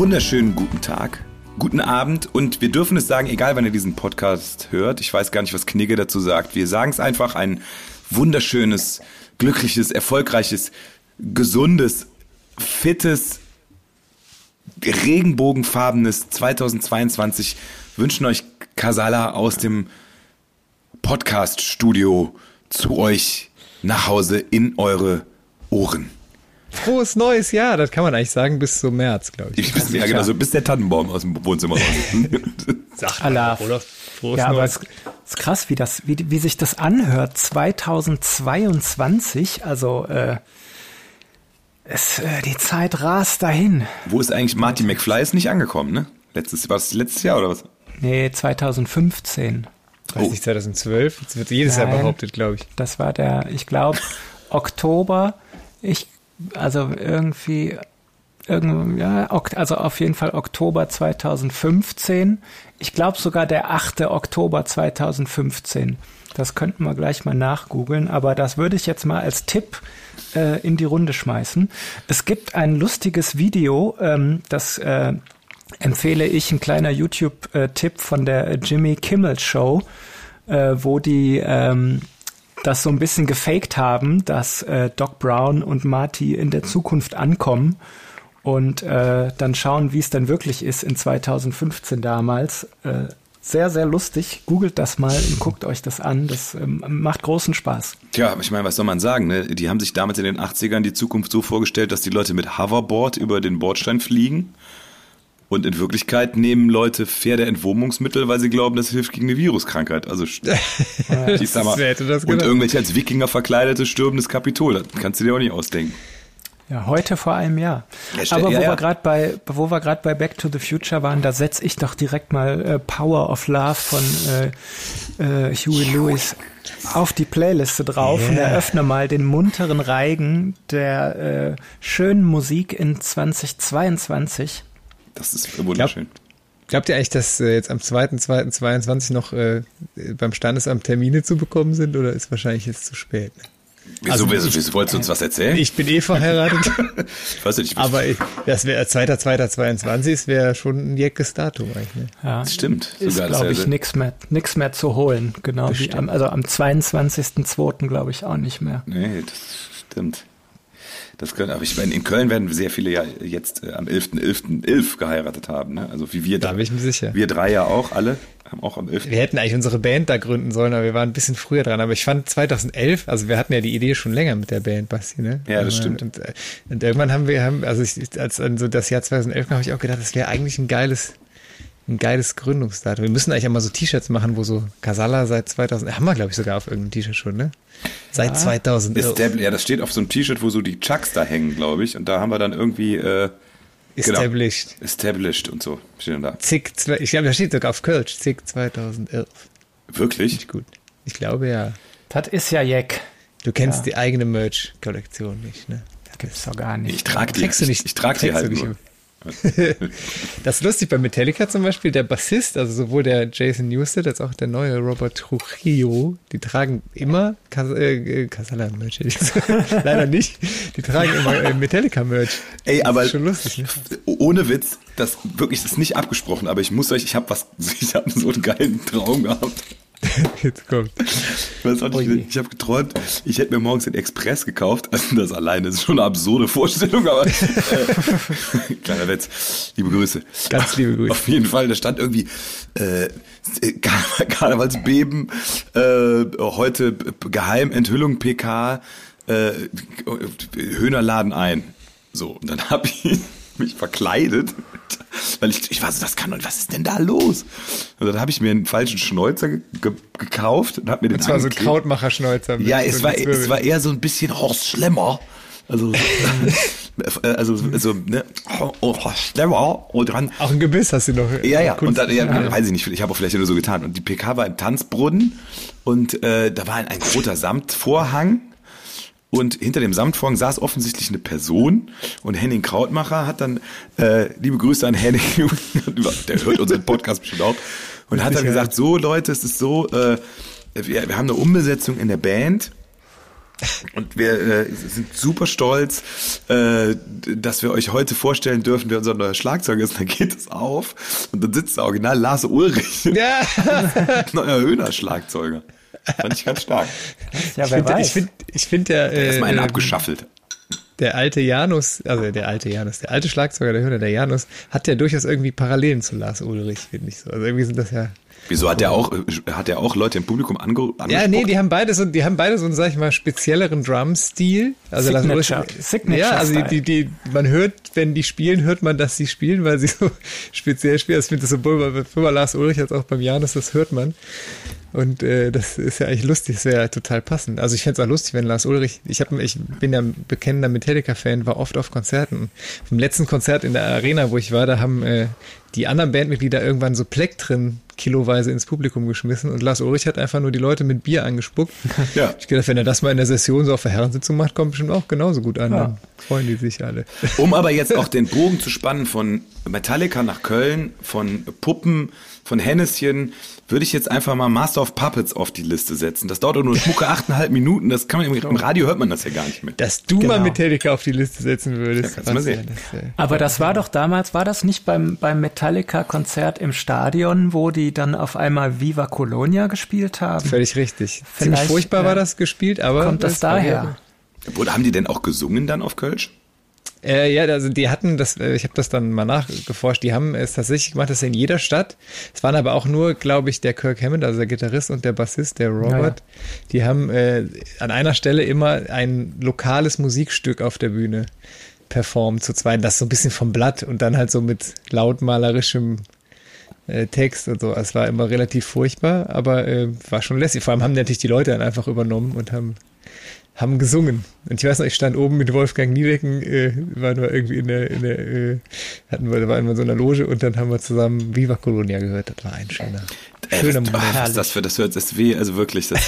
wunderschönen guten Tag, guten Abend und wir dürfen es sagen, egal wann ihr diesen Podcast hört. Ich weiß gar nicht, was Knigge dazu sagt. Wir sagen es einfach ein wunderschönes, glückliches, erfolgreiches, gesundes, fittes, regenbogenfarbenes 2022 wünschen euch Kasala aus dem Podcast-Studio zu euch nach Hause in eure Ohren. Frohes neues Jahr, das kann man eigentlich sagen, bis zum März, glaube ich. Bis, ja, genau, so bis der Tannenbaum aus dem Wohnzimmer raus ist. Sag Allah. Oder frohes ja, aber es ist krass, wie, das, wie, wie sich das anhört. 2022, also äh, es, äh, die Zeit rast dahin. Wo ist eigentlich Marty McFly ist nicht angekommen, ne? Letztes, war es letztes Jahr oder was? Nee, 2015. Weiß oh. nicht, 2012? Das wird jedes Nein, Jahr behauptet, glaube ich. Das war der, ich glaube, Oktober. Ich, also irgendwie, irgendwie, ja, also auf jeden Fall Oktober 2015. Ich glaube sogar der 8. Oktober 2015. Das könnten wir gleich mal nachgoogeln, aber das würde ich jetzt mal als Tipp äh, in die Runde schmeißen. Es gibt ein lustiges Video, ähm, das äh, empfehle ich, ein kleiner YouTube-Tipp von der Jimmy Kimmel Show, äh, wo die ähm, das so ein bisschen gefaked haben, dass äh, Doc Brown und Marty in der Zukunft ankommen und äh, dann schauen, wie es dann wirklich ist in 2015 damals. Äh, sehr, sehr lustig. Googelt das mal und guckt euch das an. Das ähm, macht großen Spaß. Tja, ich meine, was soll man sagen? Ne? Die haben sich damals in den 80ern die Zukunft so vorgestellt, dass die Leute mit Hoverboard über den Bordstein fliegen. Und in Wirklichkeit nehmen Leute Pferdeentwurmungsmittel, weil sie glauben, das hilft gegen eine Viruskrankheit. Also ich sag mal, und irgendwelche als Wikinger verkleidete stürmendes Kapitol. Das kannst du dir auch nicht ausdenken. Ja, heute vor einem Jahr. Ja, Aber wo ja, ja. wir gerade bei, wo wir gerade bei Back to the Future waren, da setze ich doch direkt mal äh, Power of Love von äh, äh, Huey Lewis auf die Playliste drauf yeah. und eröffne mal den munteren Reigen der äh, schönen Musik in 2022. Das ist wunderschön. Glaub, glaubt ihr eigentlich, dass äh, jetzt am 2.2.22 noch äh, beim Standesamt Termine zu bekommen sind oder ist wahrscheinlich jetzt zu spät? Ne? Wieso, also, wieso, wieso wolltest du uns was erzählen? Ich bin eh verheiratet. ich weiß nicht. Aber ich, das wäre 2.2.22 wäre schon ein jeckes Datum eigentlich. Ne? Ja, das stimmt. Ist, glaube ich, nichts mehr, nix mehr zu holen. Genau wie am, also am 22.2. glaube ich auch nicht mehr. Nee, das stimmt. Das können, aber ich meine, in Köln werden sehr viele ja jetzt äh, am 11.11.11 .11 geheiratet haben. Ne? Also wie wir da. Da bin ich mir sicher. Wir drei ja auch alle haben auch am 11. Wir hätten eigentlich unsere Band da gründen sollen, aber wir waren ein bisschen früher dran. Aber ich fand 2011, also wir hatten ja die Idee schon länger mit der Band, Basti, ne? Ja, das stimmt. Und, und, und irgendwann haben wir, haben, also ich, als an so das Jahr 2011 kam, habe ich auch gedacht, das wäre eigentlich ein geiles ein geiles Gründungsdatum. Wir müssen eigentlich einmal so T-Shirts machen, wo so Casala seit 2000, haben wir glaube ich sogar auf irgendeinem T-Shirt schon, ne? Seit ja. 2000. ja, das steht auf so einem T-Shirt, wo so die Chucks da hängen, glaube ich. Und da haben wir dann irgendwie äh, genau. Established. Genau, established und so. Steht dann da. Zick, ich glaube, da steht sogar auf Kölsch, Zick 2011. Wirklich? Nicht gut. Ich glaube ja. Das ist ja Jack. Du kennst ja. die eigene Merch-Kollektion nicht, ne? Das gibt's doch gar nicht. Ich trage die, du nicht, ich, ich trage die halt nur. das ist lustig bei Metallica zum Beispiel, der Bassist, also sowohl der Jason Newsted als auch der neue Robert Trujillo, die tragen immer Cas äh, Casala-Merch. Leider nicht. Die tragen immer äh, Metallica-Merch. Ey, aber schon lustig, ne? ohne Witz, das wirklich das ist nicht abgesprochen, aber ich muss euch, ich habe was, ich habe so einen geilen Traum gehabt. Jetzt kommt. Ich, weiß auch nicht, ich habe geträumt, ich hätte mir morgens den Express gekauft. Also das alleine ist schon eine absurde Vorstellung, aber äh, kleiner Witz. Liebe Grüße. Ganz liebe Grüße. Auf jeden Fall, da stand irgendwie äh, Karnevalsbeben, äh, heute Geheimenthüllung PK, äh, Höhner laden ein. So, und dann habe ich mich verkleidet, weil ich, ich war so, das kann und was ist denn da los? Und dann habe ich mir einen falschen Schnäuzer ge gekauft und habe mir den Das war so ein Krautmacher-Schnäuzer. Ja, es war, es war eher so ein bisschen Horst Schlemmer. Also, also, so, ne, oh, Schlemmer und dran. Auch ein Gebiss hast du noch. Ja, ja, und dann, ja, ja. weiß ich nicht, ich habe auch vielleicht nur so getan. Und die PK war im Tanzbrunnen und äh, da war ein, ein roter Samtvorhang und hinter dem Samtvorhang saß offensichtlich eine Person. Und Henning Krautmacher hat dann, äh, liebe Grüße an Henning, der hört unseren Podcast bestimmt auch, und hat dann gesagt, so Leute, es ist so, äh, wir, wir haben eine Umbesetzung in der Band. Und wir äh, sind super stolz, äh, dass wir euch heute vorstellen dürfen, wer unser neuer Schlagzeuger ist. Dann geht es auf. Und dann sitzt da original Lars Ulrich, Ja, neuer Höhner-Schlagzeuger. Fand ich ganz stark. Ja, ich finde ich find, ich find der, äh, Erstmal einen äh, abgeschaffelt. der alte Janus, also der alte Janus, der alte Schlagzeuger der Höhner, der Janus, hat ja durchaus irgendwie Parallelen zu Lars Ulrich, finde ich so. Also irgendwie sind das ja. Wieso hat der auch, hat der auch Leute im Publikum ange angesprochen? Ja, nee, die haben beide so, die haben beide so einen, sag ich mal, spezielleren Drum-Stil. Also Lars Signature- Ulrich- Signature Ja, also die, die, die, man hört, wenn die spielen, hört man, dass sie spielen, weil sie so speziell spielen. Ich finde das sowohl bei, bei Lars Ulrich als auch beim Janus, das hört man. Und äh, das ist ja eigentlich lustig, das wäre ja total passend. Also ich fände es auch lustig, wenn Lars Ulrich, ich, hab, ich bin ja ein bekennender Metallica-Fan, war oft auf Konzerten. Vom letzten Konzert in der Arena, wo ich war, da haben äh, die anderen Bandmitglieder irgendwann so Plektren kiloweise ins Publikum geschmissen und Lars Ulrich hat einfach nur die Leute mit Bier angespuckt. Ja. Ich gedacht, wenn er das mal in der Session so auf der Herrensitzung macht, kommt bestimmt auch genauso gut an. Ja. Dann freuen die sich alle. Um aber jetzt auch den Bogen zu spannen von Metallica nach Köln, von Puppen, von Henneschen, würde ich jetzt einfach mal Master of Puppets auf die Liste setzen. Das dauert doch nur schmucke achteinhalb Minuten. Das kann man im, im Radio hört man das ja gar nicht mehr. Dass du Genau. mal Metallica auf die Liste setzen würdest. Ja, kannst du mal sehen. das, äh, Aber das war doch damals, war das nicht beim, beim Metallica-Konzert im Stadion, wo die dann auf einmal Viva Colonia gespielt haben? Völlig richtig. Ziemlich Vielleicht, furchtbar äh, war das gespielt, aber Kommt das war daher? Oder haben die denn auch gesungen dann auf Kölsch? Äh, ja, also die hatten das, äh, ich habe das dann mal nachgeforscht, die haben es tatsächlich gemacht, das in jeder Stadt. Es waren aber auch nur, glaube ich, der Kirk Hammond, also der Gitarrist und der Bassist, der Robert, die haben äh, an einer Stelle immer ein lokales Musikstück auf der Bühne performt zu zweit, das so ein bisschen vom Blatt und dann halt so mit lautmalerischem äh, Text und so. Es war immer relativ furchtbar, aber äh, war schon lässig. Vor allem haben natürlich die Leute dann einfach übernommen und haben haben gesungen. Und ich weiß noch, ich stand oben mit Wolfgang Niedecken, äh, waren wir irgendwie in der, in der äh, hatten wir, da waren wir in so einer Loge und dann haben wir zusammen Viva Colonia gehört. Das war ein schöner, Ey, schöner Moment. was ist das für das hört das weh, also wirklich das,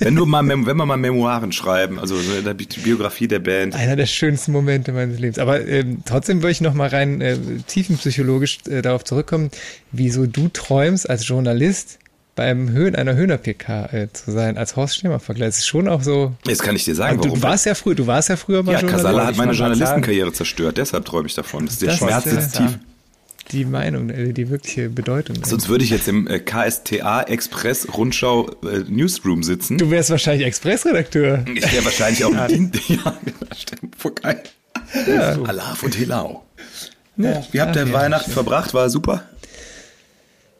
wenn du mal wenn wir mal Memoiren schreiben, also so in der Bi- Biografie der Band. Einer der schönsten Momente meines Lebens. Aber ähm, trotzdem würde ich noch mal rein äh, tiefenpsychologisch äh, darauf zurückkommen, wieso du träumst als Journalist beim Höhen einer Höhner-PK äh, zu sein, als Horst Schlemmer-Vergleich. Das ist schon auch so. Jetzt kann ich dir sagen, du, warum. du warst ja früher, du warst ja früher mal ja. Kasala hat meine Journalistenkarriere zerstört, deshalb träume ich davon. Das ist der Das Schmerz ist, äh, tief. die Meinung, äh, die wirkliche Bedeutung. Sonst würde ich jetzt im äh, KSTA Express Rundschau äh, Newsroom sitzen. Du wärst wahrscheinlich Expressredakteur. Ich wäre wahrscheinlich auch Dienst. Ja, stimmt. Voll geil. Alaf und Helau. Ja. Wie habt ihr ja, Weihnachten verbracht? War super?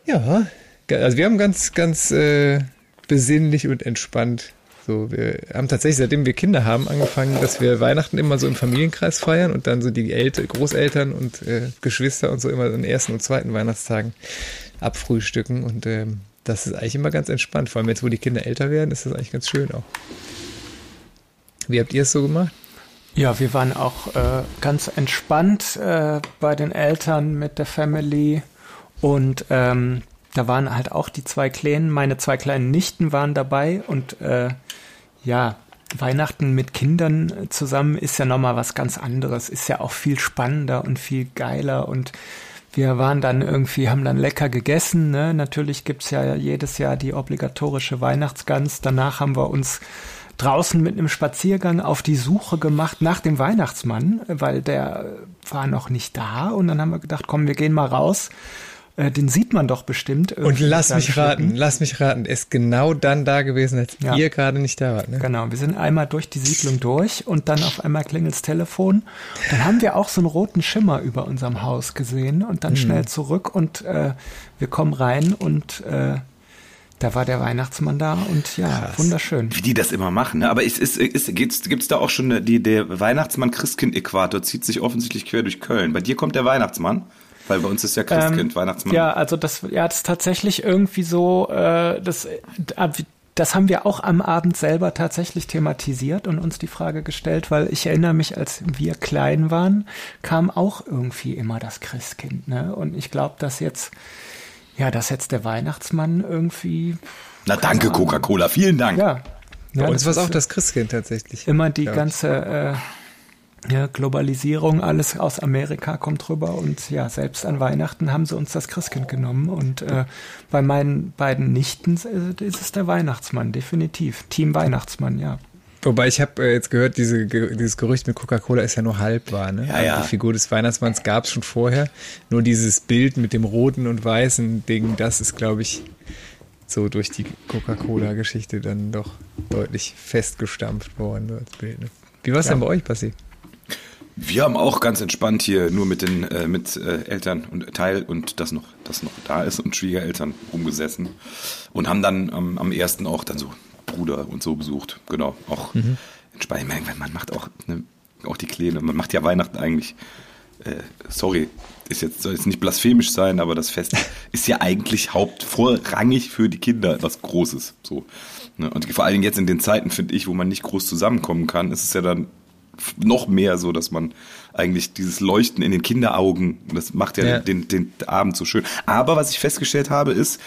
Ja, also wir haben ganz, ganz äh, besinnlich und entspannt. So, wir haben tatsächlich, seitdem wir Kinder haben, angefangen, dass wir Weihnachten immer so im Familienkreis feiern und dann so die Älte, Großeltern und äh, Geschwister und so immer den ersten und zweiten Weihnachtstagen abfrühstücken. Und ähm, das ist eigentlich immer ganz entspannt. Vor allem jetzt, wo die Kinder älter werden, ist das eigentlich ganz schön auch. Wie habt ihr es so gemacht? Ja, wir waren auch äh, ganz entspannt äh, bei den Eltern mit der Family und ähm, da waren halt auch die zwei Kleinen, meine zwei kleinen Nichten waren dabei und äh, ja, Weihnachten mit Kindern zusammen ist ja nochmal was ganz anderes, ist ja auch viel spannender und viel geiler und wir waren dann irgendwie, haben dann lecker gegessen. Ne? Natürlich gibt's ja jedes Jahr die obligatorische Weihnachtsgans. Danach haben wir uns draußen mit einem Spaziergang auf die Suche gemacht nach dem Weihnachtsmann, weil der war noch nicht da. Und dann haben wir gedacht, komm, wir gehen mal raus. Äh, Den sieht man doch bestimmt. Und lass mich raten, Schlitten. lass mich raten, er ist genau dann da gewesen, als Ja. ihr gerade nicht da wart. Ne? Genau, wir sind einmal durch die Siedlung durch und dann auf einmal klingelt's Telefon. Dann haben wir auch so einen roten Schimmer über unserem Haus gesehen und Mhm. dann schnell zurück und äh, wir kommen rein und äh, da war der Weihnachtsmann da und ja, Krass. wunderschön. Wie die das immer machen. Ne? Aber ist, ist, ist, gibt's, gibt's da auch schon die, der Weihnachtsmann-Christkind-Äquator zieht sich offensichtlich quer durch Köln. Bei dir kommt der Weihnachtsmann, weil bei uns ist ja Christkind, Weihnachtsmann. Ja, also das, ja, das ist tatsächlich irgendwie so, äh, das, äh, das haben wir auch am Abend selber tatsächlich thematisiert und uns die Frage gestellt, weil ich erinnere mich, als wir klein waren, kam auch irgendwie immer das Christkind, ne? Und ich glaube, dass jetzt, ja, dass jetzt der Weihnachtsmann irgendwie, Na danke. Coca-Cola, vielen Dank. ja. Bei ja, uns war es auch das Christkind tatsächlich. immer die ganze äh, ja, Globalisierung, alles aus Amerika kommt rüber und ja, selbst an Weihnachten haben sie uns das Christkind genommen und äh, bei meinen beiden Nichten äh, ist es der Weihnachtsmann, definitiv. Team Weihnachtsmann, ja. Wobei ich habe äh, jetzt gehört, diese, dieses Gerücht mit Coca-Cola ist ja nur halb wahr. Ne? Ja, ja. Die Figur des Weihnachtsmanns gab es schon vorher. Nur dieses Bild mit dem roten und weißen Ding, das ist, glaube ich, so durch die Coca-Cola-Geschichte dann doch deutlich festgestampft worden als Bild. Ne? Wie war es ja. denn bei euch passiert? Wir haben auch ganz entspannt hier nur mit den äh, mit äh, Eltern und Teil und das noch das noch da ist und Schwiegereltern rumgesessen und haben dann am, am ersten auch dann so Bruder und so besucht. Genau, auch mhm. entspannt. Man macht auch ne, auch die Kleine. Man macht ja Weihnachten eigentlich. Äh, sorry, ist jetzt soll jetzt nicht blasphemisch sein, aber das Fest ist ja eigentlich hauptvorrangig für die Kinder etwas Großes. So. Ne? Und vor allen Dingen jetzt in den Zeiten, finde ich, wo man nicht groß zusammenkommen kann, ist es ja dann noch mehr so, dass man eigentlich dieses Leuchten in den Kinderaugen, das macht ja, ja. Den, den Abend so schön. Aber was ich festgestellt habe, ist,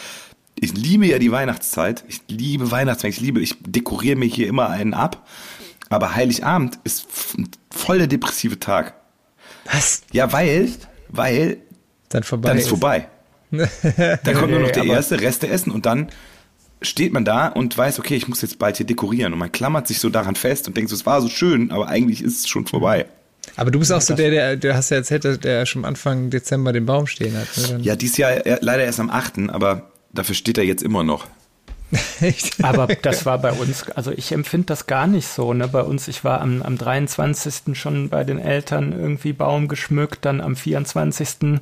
ich liebe ja die Weihnachtszeit. Ich liebe Weihnachtszeit. Ich liebe, ich dekoriere mir hier immer einen ab. Aber Heiligabend ist voll der depressive Tag. Was? Ja, weil, weil, dann, vorbei dann ist, ist. vorbei. dann kommt nur noch der erste Reste essen und dann steht man da und weiß, okay, ich muss jetzt bald hier dekorieren und man klammert sich so daran fest und denkt, so, es war so schön, aber eigentlich ist es schon vorbei. Aber du bist auch so der, der, du hast ja erzählt, der schon Anfang Dezember den Baum stehen hat. Ne? Ja, dieses Jahr leider erst am 8., aber dafür steht er jetzt immer noch. Echt? Aber das war bei uns, also ich empfinde das gar nicht so. Ne? Bei uns, ich war am, am 23. schon bei den Eltern irgendwie Baum geschmückt, dann am 24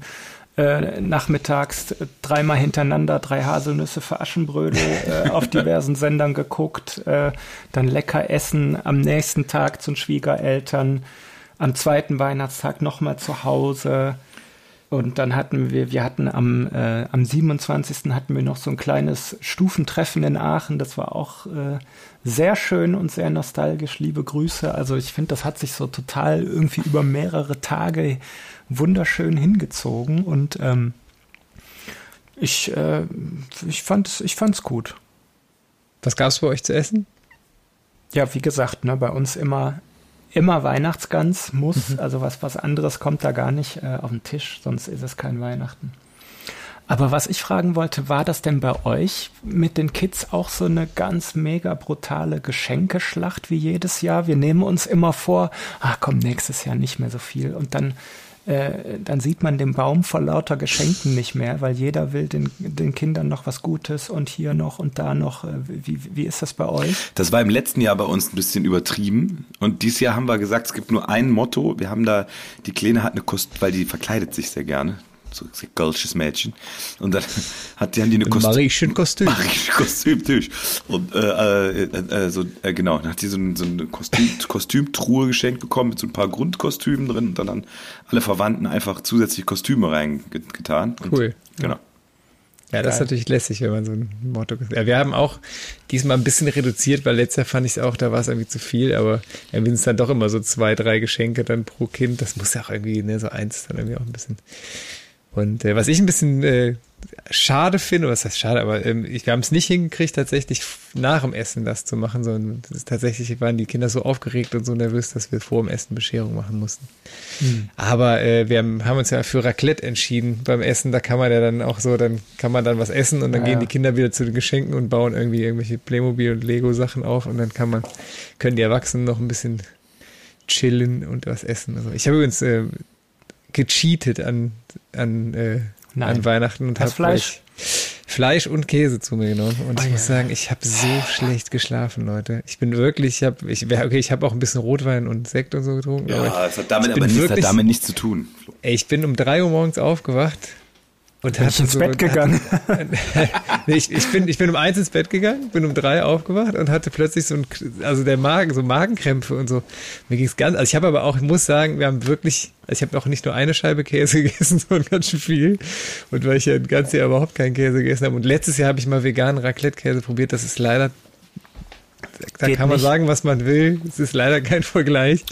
äh, nachmittags dreimal hintereinander drei Haselnüsse für Aschenbrödel äh, auf diversen Sendern geguckt, äh, dann lecker essen, am nächsten Tag zu den Schwiegereltern, am zweiten Weihnachtstag nochmal zu Hause. Und dann hatten wir, wir hatten am, äh, am 27. hatten wir noch so ein kleines Stufentreffen in Aachen. Das war auch äh, sehr schön und sehr nostalgisch. Liebe Grüße. Also ich finde, das hat sich so total irgendwie über mehrere Tage wunderschön hingezogen und ähm, ich, äh, ich fand es ich fand's gut. Was gab es bei euch zu essen? Ja, wie gesagt, ne, bei uns immer, immer Weihnachtsgans muss, mhm. also was, was anderes kommt da gar nicht äh, auf den Tisch, sonst ist es kein Weihnachten. Aber was ich fragen wollte, war das denn bei euch mit den Kids auch so eine ganz mega brutale Geschenkeschlacht wie jedes Jahr? Wir nehmen uns immer vor, ach komm, nächstes Jahr nicht mehr so viel und dann äh, dann sieht man den Baum vor lauter Geschenken nicht mehr, weil jeder will den, den Kindern noch was Gutes und hier noch und da noch. Äh, wie, wie ist das bei euch? Das war im letzten Jahr bei uns ein bisschen übertrieben. Und dieses Jahr haben wir gesagt, es gibt nur ein Motto. Wir haben da, die Kleine hat eine Kost, weil die verkleidet sich sehr gerne so ein golsches Mädchen. Und dann hat die, haben die eine Kostüm. Mariechen Kostüm. Mariechen Kostüm, natürlich. Und äh, äh, äh, so, äh, genau, dann hat die so, ein, so eine Kostüm, Kostümtruhe geschenkt bekommen mit so ein paar Grundkostümen drin und dann, dann alle Verwandten einfach zusätzliche Kostüme reingetan. Cool. Genau. Ja, das ist natürlich lässig, wenn man so ein Motto. Ja, wir haben auch diesmal ein bisschen reduziert, weil letztes Jahr fand ich es auch, da war es irgendwie zu viel, aber irgendwie sind es dann doch immer so zwei, drei Geschenke dann pro Kind. Das muss ja auch irgendwie, ne, so eins dann irgendwie auch ein bisschen und äh, was ich ein bisschen äh, schade finde, was heißt schade, aber ähm, ich, wir haben es nicht hingekriegt, tatsächlich nach dem Essen das zu machen, sondern tatsächlich waren die Kinder so aufgeregt und so nervös, dass wir vor dem Essen Bescherung machen mussten. Hm. Aber äh, wir haben, haben, uns ja für Raclette entschieden beim Essen. Da kann man ja dann auch so, dann kann man dann was essen und dann ja, gehen die Kinder wieder zu den Geschenken und bauen irgendwie irgendwelche Playmobil und Lego Sachen auf und dann kann man, können die Erwachsenen noch ein bisschen chillen und was essen. Also ich habe übrigens äh, gecheatet an, an, äh, an Weihnachten und habe Fleisch. Fleisch und Käse zu mir genommen. Und oh, ich muss ja. sagen, ich habe so schlecht geschlafen, Leute. Ich bin wirklich, ich habe, ich, okay, ich habe auch ein bisschen Rotwein und Sekt und so getrunken. Ja, das hat damit aber nichts, hat damit nichts zu tun. Ey, ich bin um drei Uhr morgens aufgewacht und bin ich ins so, Bett gegangen? nee, ich, ich, bin, ich bin um eins ins Bett gegangen, bin um drei aufgewacht und hatte plötzlich so ein, also der Magen, so Magenkrämpfe und so. Mir ging es ganz, also ich habe aber auch, ich muss sagen, wir haben wirklich, also ich habe auch nicht nur eine Scheibe Käse gegessen, sondern ganz schön viel. Und weil ich ja ein ganzes Jahr überhaupt keinen Käse gegessen habe. Und letztes Jahr habe ich mal veganen Raclette-Käse probiert. Das ist leider da Geht kann man nicht. sagen, was man will. Es ist leider kein Vergleich.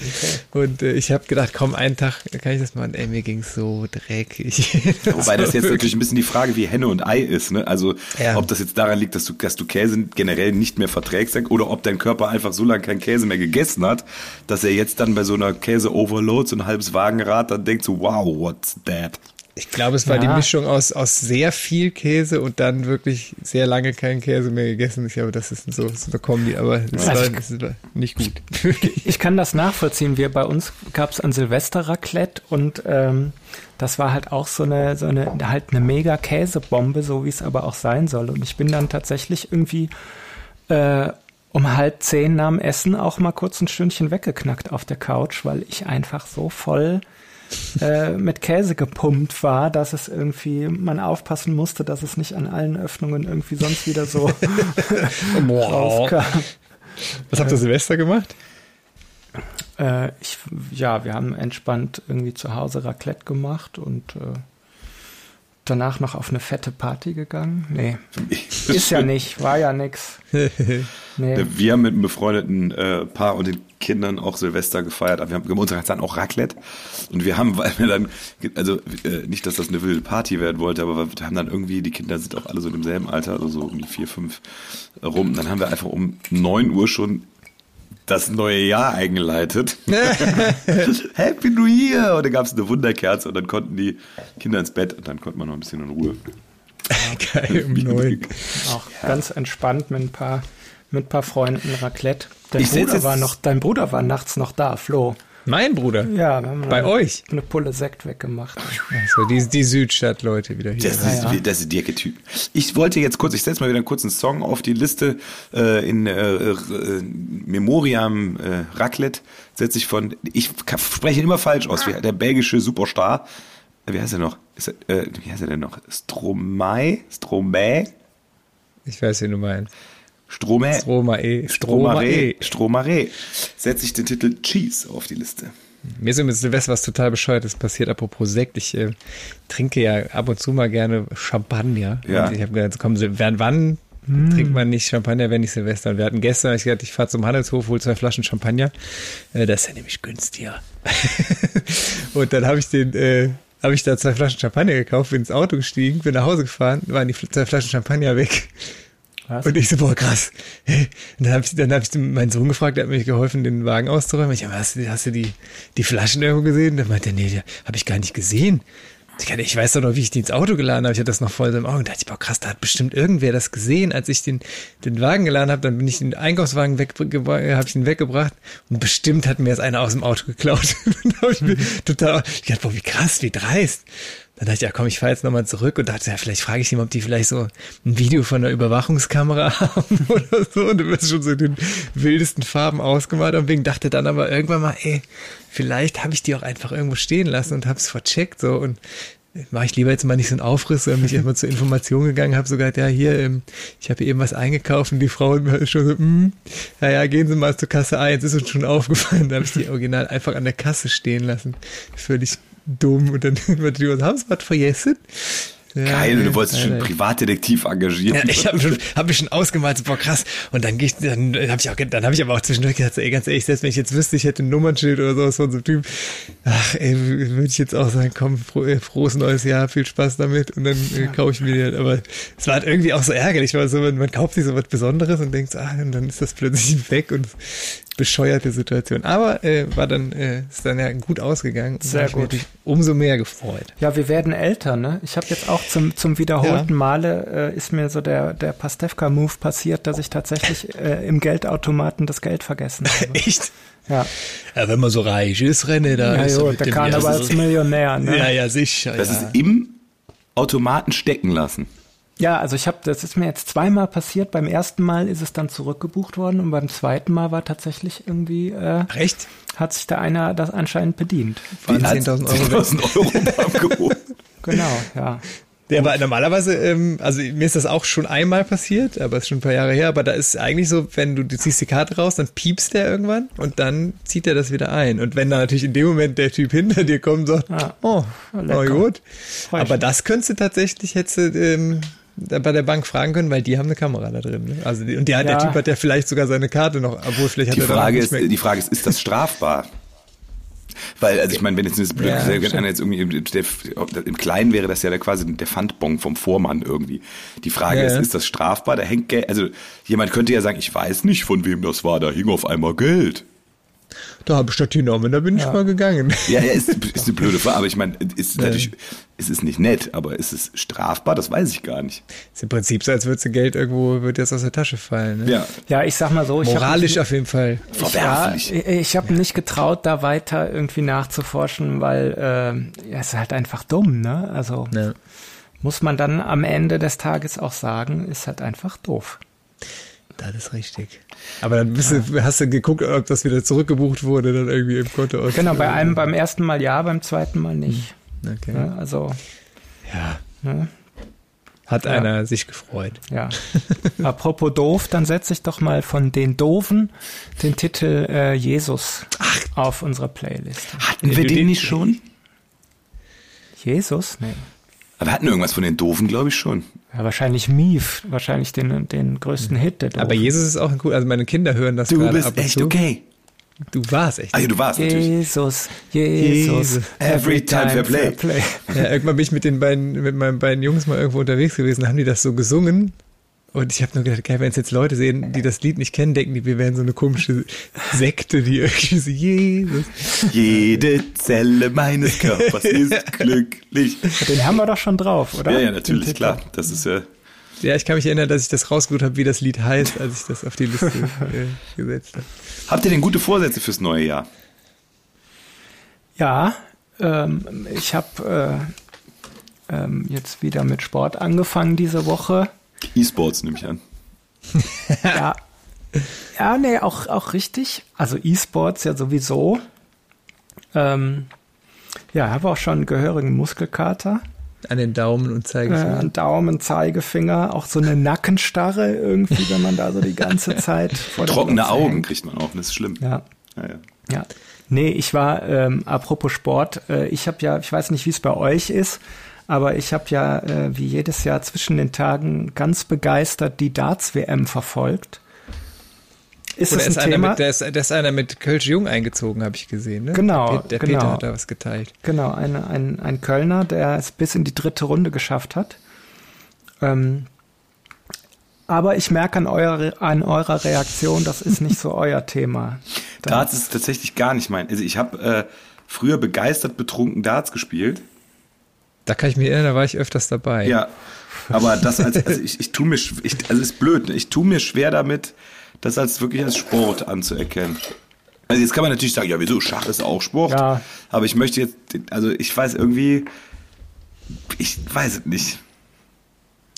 Okay. Und äh, ich habe gedacht, komm, einen Tag kann ich das machen. Ey, mir ging so dreckig. Wobei das jetzt natürlich ein bisschen die Frage, wie Henne und Ei ist. Ne? Also ja. ob das jetzt daran liegt, dass du, dass du Käse generell nicht mehr verträgst oder ob dein Körper einfach so lange keinen Käse mehr gegessen hat, dass er jetzt dann bei so einer Käse-Overload, so ein halbes Wagenrad, dann denkt so, wow, what's that? Ich glaube, es war Ja. die Mischung aus, aus sehr viel Käse und dann wirklich sehr lange keinen Käse mehr gegessen. Ich glaube, das ist so, so eine Kombi, aber das, Also war, war nicht gut. Ich kann das nachvollziehen. Wir bei uns gab es an Silvester Raclette und ähm, das war halt auch so eine, so eine halt eine mega Käsebombe, so wie es aber auch sein soll. Und ich bin dann tatsächlich irgendwie äh, um halb zehn nach dem Essen auch mal kurz ein Stündchen weggeknackt auf der Couch, weil ich einfach so voll äh, mit Käse gepumpt war, dass es irgendwie man aufpassen musste, dass es nicht an allen Öffnungen irgendwie sonst wieder so rauskam. Was habt ihr Silvester gemacht? Äh, ich, ja, wir haben entspannt irgendwie zu Hause Raclette gemacht und äh, danach noch auf eine fette Party gegangen. Nee, ist ja nicht, war ja nix. Nee. Wir haben mit einem befreundeten äh, Paar und den Kindern auch Silvester gefeiert. Aber wir haben uns dann auch Raclette. Und wir haben, weil wir dann, also äh, nicht, dass das eine wilde Party werden wollte, aber wir haben dann irgendwie, die Kinder sind auch alle so in demselben Alter, also so um die vier, fünf rum. Dann haben wir einfach um neun Uhr schon das neue Jahr eingeleitet. Happy New Year! Und dann gab es eine Wunderkerze und dann konnten die Kinder ins Bett und dann konnte man noch ein bisschen in Ruhe. Geil, um neun. Auch ganz entspannt mit ein paar mit ein paar Freunden Raclette. Dein Ich Bruder war noch, dein Bruder war nachts noch da, Flo. Mein Bruder. Ja, wir haben Bei eine, euch? eine Pulle Sekt weggemacht. Also die, die Südstadt-Leute wieder hier. Das, ist, ja. das ist dirke Typ. Ich wollte jetzt kurz, ich setze mal wieder einen kurzen Song auf die Liste äh, in äh, äh, Memoriam äh, Raclette setze ich von, ich spreche ihn immer falsch aus, wie der belgische Superstar, äh, wie heißt er noch? Ist er, äh, wie heißt er denn noch? Stromae? Stromae? Ich weiß, wen du meinst. Stromae? Stromae. Stromae. Stromae. Setze ich den Titel Cheese auf die Liste. Mir ist mit Silvester was total bescheuertes passiert, apropos Sekt. Ich äh, trinke ja ab und zu mal gerne Champagner. Ja. Und ich habe gedacht, komm, Sil- wann, wann trinkt man nicht Champagner, wenn nicht Silvester? Und wir hatten gestern, ich gesagt, ich fahre zum Handelshof, hol zwei Flaschen Champagner. Äh, das ist ja nämlich günstiger. und dann habe ich den, äh, habe ich da zwei Flaschen Champagner gekauft, bin ins Auto gestiegen, bin nach Hause gefahren, waren die zwei Flaschen Champagner weg. Was? Und ich so, boah, krass. Und dann habe ich, dann hab ich meinen Sohn gefragt, der hat mir geholfen, den Wagen auszuräumen. Ich, aber hast, du- hast du die, die Flaschen irgendwo gesehen? Dann meinte er, nee, die habe ich gar nicht gesehen. Ich, weiß doch noch, wie ich die ins Auto geladen habe. Ich hatte das noch voll so im Auge. Und dachte ich, boah, krass, da hat bestimmt irgendwer das gesehen, als ich den, den Wagen geladen habe. Dann bin ich den Einkaufswagen weg, habe ich ihn weggebracht. Und bestimmt hat mir das einer aus dem Auto geklaut. dann habe ich mir total, ich dachte, boah, wie krass, wie dreist. Dann dachte ich, ja komm, ich fahre jetzt nochmal zurück und dachte, ja, vielleicht frage ich ihn, ob die vielleicht so ein Video von der Überwachungskamera haben oder so. Und du wirst schon so in den wildesten Farben ausgemalt. Und wegen dachte dann aber irgendwann mal, ey, vielleicht habe ich die auch einfach irgendwo stehen lassen und habe es vercheckt. So und mache ich lieber jetzt mal nicht so einen Aufriss, sondern mich erstmal zur Information gegangen, habe sogar, ja, hier, ähm, ich habe eben was eingekauft und die Frau ist schon so, mm, ja, ja, gehen Sie mal zur Kasse 1, ist uns schon aufgefallen. Da habe ich die original einfach an der Kasse stehen lassen. Völlig dumm. Und dann wird die, haben Sie was vergessen? Ja, Geil, du wolltest schon einen. Privatdetektiv engagieren. Ja, ich habe schon, hab mich schon ausgemalt, so, boah krass. Und dann gehe ich, dann habe ich auch, dann habe ich aber auch zwischendurch gedacht, so, ey, ganz ehrlich, selbst wenn ich jetzt wüsste, ich hätte ein Nummernschild oder sowas von so einem Typ, ach, ey, würde ich jetzt auch sagen, komm, äh, frohes neues Jahr, viel Spaß damit und dann äh, kaufe ich mir die halt. Aber es war halt irgendwie auch so ärgerlich, weil so, man, man kauft sich so was Besonderes und denkt, ah, und dann ist das plötzlich weg und bescheuerte Situation. Aber äh, war dann, äh, ist dann ja gut ausgegangen. Und Sehr mich gut. natürlich Umso mehr gefreut. Ja, wir werden älter, ne? Ich habe jetzt auch zum, zum wiederholten Male äh, ist mir so der, der Pastewka-Move passiert, dass ich tatsächlich äh, im Geldautomaten das Geld vergessen habe. Echt? Ja, Ja, wenn man so reich ist, René, da ja ist jo, mit der dem Karnevalsmillionär, ne? Ja, ja, sicher. Das ja. ist im Automaten stecken lassen. Ja, also ich habe, das ist mir jetzt zweimal passiert. Beim ersten Mal ist es dann zurückgebucht worden und beim zweiten Mal war tatsächlich irgendwie, äh, Recht? hat sich da einer das anscheinend bedient. Waren Die hat 10.000 Euro weg. 10.000 Euro abgeholt. Genau, ja. Ja, aber normalerweise, ähm, also mir ist das auch schon einmal passiert, aber ist schon ein paar Jahre her, aber da ist eigentlich so, wenn du, du ziehst die Karte raus, dann piepst der irgendwann und dann zieht er das wieder ein. Und wenn dann natürlich in dem Moment der Typ hinter dir kommt und sagt, Ah. oh, na gut. Freu ich Aber das könntest du tatsächlich jetzt ähm, da bei der Bank fragen können, weil die haben eine Kamera da drin. Ne? Also die, und die, der Ja. Typ hat ja vielleicht sogar seine Karte noch, obwohl vielleicht Die hat er dann Frage nicht ist, mehr. die Frage ist, ist das strafbar? Weil, also ich meine, wenn jetzt das blöd Ja, wenn einer jetzt irgendwie im, der, im Kleinen wäre das ja der quasi der Pfandbon vom Vormann irgendwie. Die Frage Ja, ist, ist das strafbar? Da hängt Geld, also jemand könnte ja sagen, ich weiß nicht, von wem das war, da hing auf einmal Geld. Da habe ich das genommen, da bin Ja. ich mal gegangen. Ja, ja, ist, ist eine blöde Frage, aber ich meine, ist natürlich, es ist nicht nett, aber ist es strafbar? Das weiß ich gar nicht. Ist im Prinzip so, als würde sie Geld irgendwo, wird jetzt aus der Tasche fallen. Ne? Ja, Ja, ich sag mal so, Moralisch mich- auf jeden Fall. verwerflich. Ja, ich, ich habe nicht getraut, da weiter irgendwie nachzuforschen, weil äh, ja, es ist halt einfach dumm, ne? Also Ja. muss man dann am Ende des Tages auch sagen, ist halt einfach doof. Das ist richtig. Aber dann bist du, hast du geguckt, ob das wieder zurückgebucht wurde, dann irgendwie im Konto aus. Genau, bei einem beim ersten Mal ja, beim zweiten Mal nicht. Okay. Ne? Also, Ja. ne? Hat Ja. einer sich gefreut. ja. Apropos doof, dann setze ich doch mal von den Doofen den Titel äh, Jesus auf unsere Playlist. Hatten wir den den- nicht schon? Jesus? Nee. Aber wir hatten irgendwas von den Doofen, glaube ich schon. Ja, wahrscheinlich Mief, wahrscheinlich den, den größten Hit der. Aber Jesus ist auch ein cool, also meine Kinder hören das Du gerade bist ab und echt zu. okay. Du warst echt. Ah, ja, du warst natürlich. Jesus, Jesus, Jesus. Every time fair play. Ja, irgendwann bin ich mit den beiden, mit meinen beiden Jungs mal irgendwo unterwegs gewesen, haben die das so gesungen. Und ich habe nur gedacht, geil, wenn es jetzt Leute sehen, die das Lied nicht kennen, denken die, wir wären so eine komische Sekte, die irgendwie so, Jesus. Jede Zelle meines Körpers ist glücklich. Den haben wir doch schon drauf, oder? Ja, ja, natürlich, klar. Das ist ja. Ja, ich kann mich erinnern, dass ich das rausgesucht habe, wie das Lied heißt, als ich das auf die Liste äh, gesetzt habe. Habt ihr denn gute Vorsätze fürs neue Jahr? Ja, ähm, ich habe äh, ähm, jetzt wieder mit Sport angefangen diese Woche. E-Sports nehme ich an. Ja, ja nee, auch, auch richtig. Also E-Sports ja sowieso. Ähm, ja, habe auch schon einen gehörigen Muskelkater. An den Daumen und Äh, Zeigefinger. an Daumen, Zeigefinger, auch so eine Nackenstarre irgendwie, wenn man da so die ganze Zeit vor Trockene Augen hängt. kriegt man auch, das ist schlimm. Ja, Ja, ja. Ja. Nee, ich war, ähm, apropos Sport, äh, ich habe ja, ich weiß nicht, wie es bei euch ist, aber ich habe ja äh, wie jedes Jahr zwischen den Tagen ganz begeistert die Darts-WM verfolgt. Ist Oder das ist ein einer Thema? mit, der ist, der ist einer mit Kölsch Jung eingezogen, habe ich gesehen. Ne? Genau, Der, der genau. Peter hat da was geteilt. Genau, eine, ein, ein Kölner, der es bis in die dritte Runde geschafft hat. Ähm, aber ich merke an, eurer an eurer Reaktion, das ist nicht so euer Thema. Darts ist tatsächlich gar nicht mein. Also ich habe äh, früher begeistert betrunken Darts gespielt. Da kann ich mich erinnern, da war ich öfters dabei. Ja. Aber das als, also ich, ich tue mir, ich, also ist blöd, ne? ich tue mir schwer damit, das als wirklich als Sport anzuerkennen. Also jetzt kann man natürlich sagen, ja wieso, Schach ist auch Sport. Ja. Aber ich möchte jetzt, also ich weiß irgendwie, ich weiß es nicht.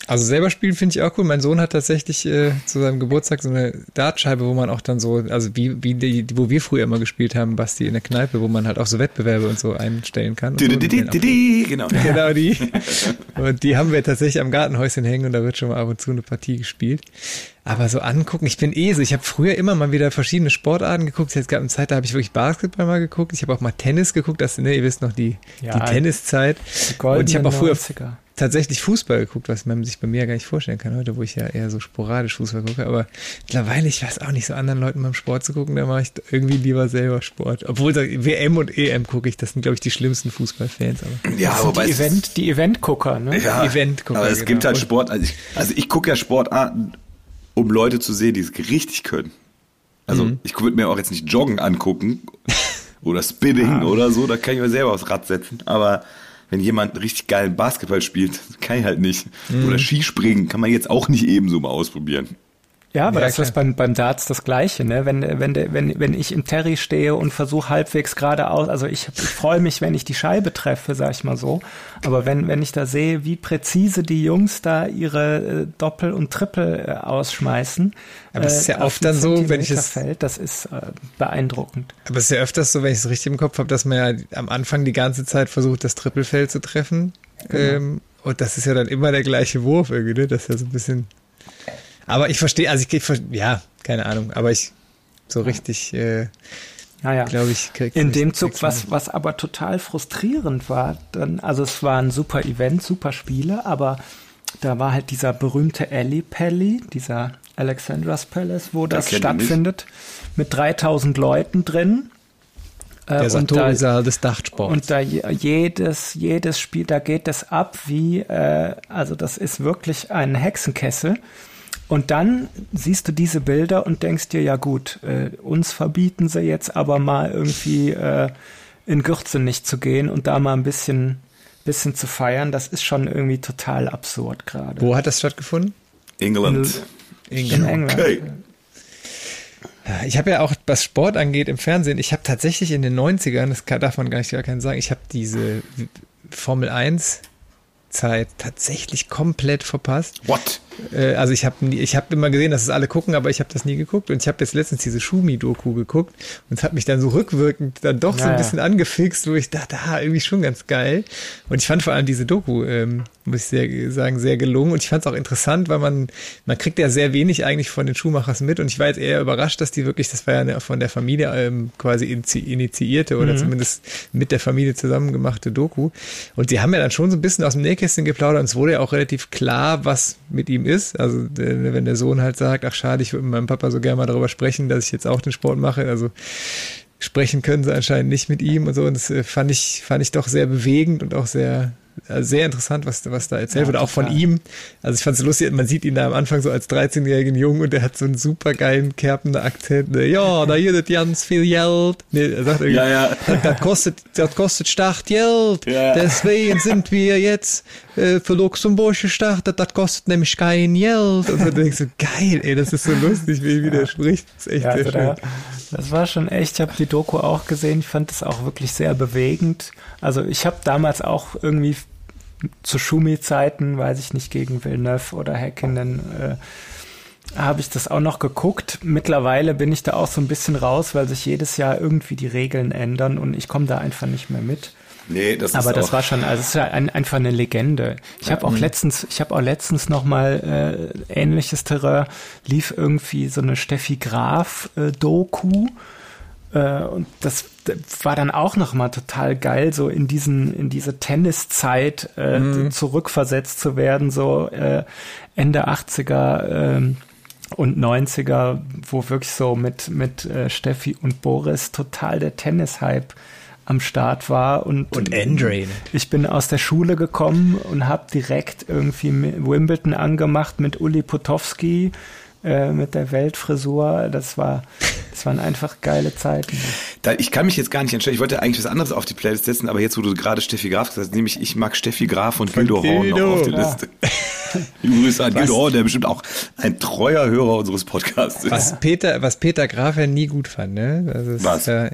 Also selber spielen finde ich auch cool. Mein Sohn hat tatsächlich äh, zu seinem Geburtstag so eine Dartscheibe, wo man auch dann so, also wie, wie die, wo wir früher immer gespielt haben, Basti, in der Kneipe, wo man halt auch so Wettbewerbe und so einstellen kann. Und so. Di- di- Genau. Genau die. Und die haben wir tatsächlich am Gartenhäuschen hängen und da wird schon mal ab und zu eine Partie gespielt. Aber so angucken, ich bin eh so, ich habe früher immer mal wieder verschiedene Sportarten geguckt. Jetzt gab eine Zeit, da habe ich wirklich Basketball mal geguckt. Ich habe auch mal Tennis geguckt, das, ne, ihr wisst noch, die, Ja, die Tenniszeit. goldenen Und ich habe auch früher 90er. Tatsächlich Fußball geguckt, was man sich bei mir gar nicht vorstellen kann heute, wo ich ja eher so sporadisch Fußball gucke. Aber mittlerweile, ich weiß auch nicht, so anderen Leuten beim Sport zu gucken, da mache ich irgendwie lieber selber Sport. Obwohl WM und EM gucke ich, das sind, glaube ich, die schlimmsten Fußballfans. Aber Ja, Das wobei die, Event, die Event-Gucker, ne? Ja, Eventgucker, aber es genau. gibt halt Sport. Also ich, also ich gucke ja Sportarten, um Leute zu sehen, die es richtig können. Also Mhm. ich würde mir auch jetzt nicht Joggen angucken oder Spinning oder so, da kann ich mir selber aufs Rad setzen. Aber wenn jemand richtig geilen Basketball spielt, kann ich halt nicht. Mhm. Oder Skispringen kann man jetzt auch nicht ebenso mal ausprobieren. Ja, aber Ja, das ist klar. beim, beim Darts das Gleiche, ne? Wenn, wenn, wenn, wenn ich im Terry stehe und versuche halbwegs geradeaus, also ich, ich freue mich, wenn ich die Scheibe treffe, sag ich mal so. Aber wenn, wenn ich da sehe, wie präzise die Jungs da ihre äh, Doppel und Triple äh, ausschmeißen. Aber es ist ja auf oft dann so, wenn ich es- Zentimeterfeld, das ist äh, beeindruckend. Aber es ist ja öfters so, wenn ich es richtig im Kopf habe, dass man ja am Anfang die ganze Zeit versucht, das Trippelfeld zu treffen. Ähm, und das ist ja dann immer der gleiche Wurf irgendwie, ne? Das ist ja so ein bisschen. Aber ich verstehe, also ich, ja, keine Ahnung, aber ich so richtig, äh, Naja. glaube ich, krieg, In dem Zug, was, was aber total frustrierend war, dann, also es war ein super Event, super Spiele, aber da war halt dieser berühmte Alley Pally, dieser Alexandra's Palace, wo das nicht. stattfindet, mit 3000 Leuten drin. Äh, Der und da, Sartori-Saal des Dachsports. und da je- jedes, jedes Spiel, da geht es ab wie, äh, also das ist wirklich ein Hexenkessel. Und dann siehst du diese Bilder und denkst dir, ja gut, äh, uns verbieten sie jetzt aber mal irgendwie äh, in Gürze nicht zu gehen und da mal ein bisschen, bisschen zu feiern. Das ist schon irgendwie total absurd gerade. Wo hat das stattgefunden? England. In, in England. Okay. Ich habe ja auch, was Sport angeht im Fernsehen, ich habe tatsächlich in den 90ern, das kann, darf man gar nicht gar keinen sagen, ich habe diese Formel 1 Zeit tatsächlich komplett verpasst. What? Äh, also ich habe ich hab immer gesehen, dass es alle gucken, aber ich habe das nie geguckt. Und ich habe jetzt letztens diese Schumi-Doku geguckt und es hat mich dann so rückwirkend dann doch ja, so ein bisschen angefixt, wo ich dachte, ah, irgendwie schon ganz geil. Und ich fand vor allem diese Doku, ähm, muss ich sehr, sagen, sehr gelungen. Und ich fand es auch interessant, weil man, man kriegt ja sehr wenig eigentlich von den Schuhmachers mit. Und ich war jetzt eher überrascht, dass die wirklich, das war ja eine von der Familie ähm, quasi initiierte oder mhm. zumindest mit der Familie zusammen gemachte Doku. Und die haben ja dann schon so ein bisschen aus dem Nähkästchen geplaudert und es wurde ja auch relativ klar, was mit ihm ist. Also wenn der Sohn halt sagt, ach schade, ich würde mit meinem Papa so gerne mal darüber sprechen, dass ich jetzt auch den Sport mache. Also sprechen können sie anscheinend nicht mit ihm und so. Und das äh, fand ich, fand ich doch sehr bewegend und auch sehr, äh, sehr interessant, was, was da erzählt ja, wird, auch von ihm. Also ich fand es lustig, man sieht ihn da am Anfang so als 13-jährigen Jungen und der hat so einen super geilen, kerpenden Akzent. Ne? Ja, da hier das ganz viel Geld. Nee, er sagt irgendwie, ja, ja. Das, das, kostet, das kostet stark Geld. Ja. Deswegen sind wir jetzt äh, für Luxemburg gestartet, das kostet nämlich kein Geld. Und dann denkst du, geil, ey, das ist so lustig, wie, wie der spricht. Das ist echt ja, sehr also schön. Da, das war schon echt, ich habe die Doku auch gesehen, ich fand das auch wirklich sehr bewegend. Also ich habe damals auch irgendwie zu Schumi-Zeiten, weiß ich nicht, gegen Villeneuve oder Häkkinen, äh, habe ich das auch noch geguckt. Mittlerweile bin ich da auch so ein bisschen raus, weil sich jedes Jahr irgendwie die Regeln ändern und ich komme da einfach nicht mehr mit. Nee, das Aber ist das war schon, also es ist ja ein, einfach eine Legende. Ich ja, habe auch letztens, ich habe auch letztens noch mal äh, ähnliches Terrain lief irgendwie so eine Steffi Graf äh, Doku äh, und das war dann auch noch mal total geil, so in diesen in diese Tenniszeit äh, mhm. zurückversetzt zu werden, so äh, Ende 80er äh, und 90er, wo wirklich so mit mit äh, Steffi und Boris total der Tennis-Hype am Start war und und Andre. Ich bin aus der Schule gekommen und habe direkt irgendwie Wimbledon angemacht mit Uli Potowski äh, mit der Weltfrisur. Das war, das waren einfach geile Zeiten. Da, ich kann mich jetzt gar nicht entscheiden. Ich wollte eigentlich was anderes auf die Playlist setzen, aber jetzt, wo du gerade Steffi Graf gesagt hast, nämlich ich mag Steffi Graf und Gildo Horn noch auf die ja. Liste. Grüße an Gildo Horn, der bestimmt auch ein treuer Hörer unseres Podcasts ist. Was Peter, was Peter Graf ja nie gut fand, ne? Das was? Ja,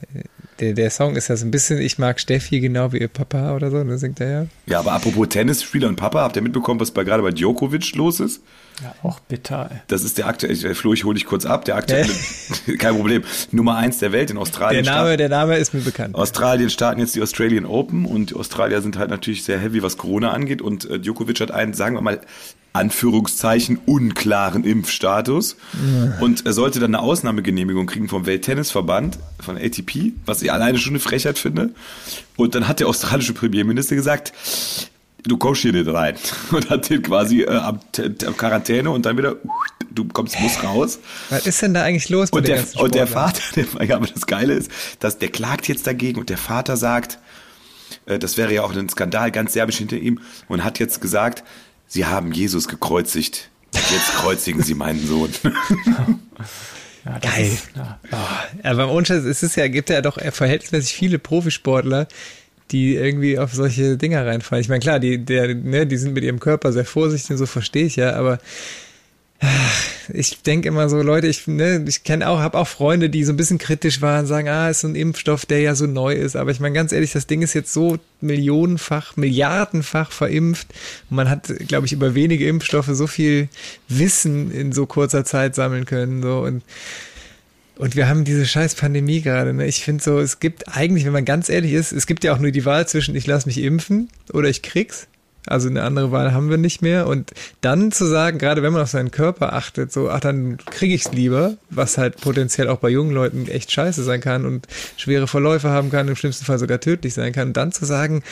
der, der Song ist ja so ein bisschen, ich mag Steffi genau wie ihr Papa oder so, ne, singt er ja. Ja, aber apropos Tennisspieler und Papa, habt ihr mitbekommen, was bei, gerade bei Djokovic los ist? Ja, auch bitter. Ey. Das ist der aktuelle, Flo, ich hole dich kurz ab, der aktuelle, kein Problem, Nummer eins der Welt in Australien. Der Name, der Name ist mir bekannt. Australien starten jetzt die Australian Open und die Australier sind halt natürlich sehr heavy, was Corona angeht und äh, Djokovic hat einen, sagen wir mal, Anführungszeichen unklaren Impfstatus und er sollte dann eine Ausnahmegenehmigung kriegen vom Welttennisverband, von ATP, was ich alleine schon eine Frechheit finde. Und dann hat der australische Premierminister gesagt, du kommst hier nicht rein. Und hat den quasi äh, am, am Quarantäne und dann wieder, du kommst, musst raus. Was ist denn da eigentlich los und der, und der Vater, der, ja, aber das Geile ist, dass der klagt jetzt dagegen und der Vater sagt, äh, das wäre ja auch ein Skandal, ganz serbisch hinter ihm und hat jetzt gesagt, sie haben Jesus gekreuzigt. Jetzt kreuzigen sie meinen Sohn. Ja, Geil. Ist, ja. Oh, aber ohne Scheiß, es ist ja, gibt ja doch verhältnismäßig viele Profisportler, die irgendwie auf solche Dinger reinfallen. Ich meine, klar, die, der, ne, die sind mit ihrem Körper sehr vorsichtig, so verstehe ich ja, aber ich denke immer so, Leute, ich, ne, ich kenne auch, habe auch Freunde, die so ein bisschen kritisch waren, sagen, ah, ist so ein Impfstoff, der ja so neu ist. Aber ich meine, ganz ehrlich, das Ding ist jetzt so millionenfach, milliardenfach verimpft. Man hat, glaube ich, über wenige Impfstoffe so viel Wissen in so kurzer Zeit sammeln können. So und und wir haben diese scheiß Pandemie gerade. Ne? Ich finde so, es gibt eigentlich, wenn man ganz ehrlich ist, es gibt ja auch nur die Wahl zwischen ich lasse mich impfen oder ich krieg's. Also eine andere Wahl haben wir nicht mehr. Und dann zu sagen, gerade wenn man auf seinen Körper achtet, so, ach, dann kriege ich's lieber, was halt potenziell auch bei jungen Leuten echt scheiße sein kann und schwere Verläufe haben kann, im schlimmsten Fall sogar tödlich sein kann. Und dann zu sagen,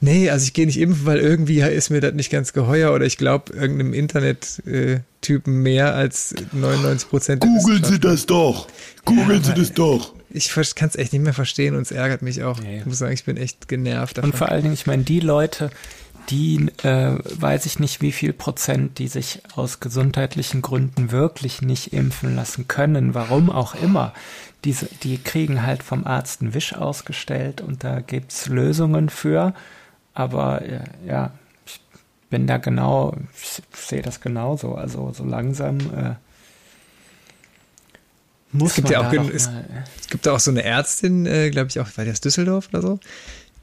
nee, also ich gehe nicht impfen, weil irgendwie ist mir das nicht ganz geheuer oder ich glaube irgendeinem Internet-Typen äh, mehr als 99 Prozent. Googeln Sie das doch! Googeln ja, Sie das doch! ich kann es echt nicht mehr verstehen und es ärgert mich auch. Nee. Ich muss sagen, ich bin echt genervt davon. Und vor allen Dingen, ich meine, die Leute, die äh, weiß ich nicht, wie viel Prozent, die sich aus gesundheitlichen Gründen wirklich nicht impfen lassen können, warum auch immer. Diese, die kriegen halt vom Arzt einen Wisch ausgestellt und da gibt's Lösungen für. Aber äh, ja, ich bin da genau, ich sehe das genauso. Also so langsam äh, muss es gibt man ja auch, da es, mal, es gibt auch so eine Ärztin, äh, glaube ich auch, war das Düsseldorf oder so,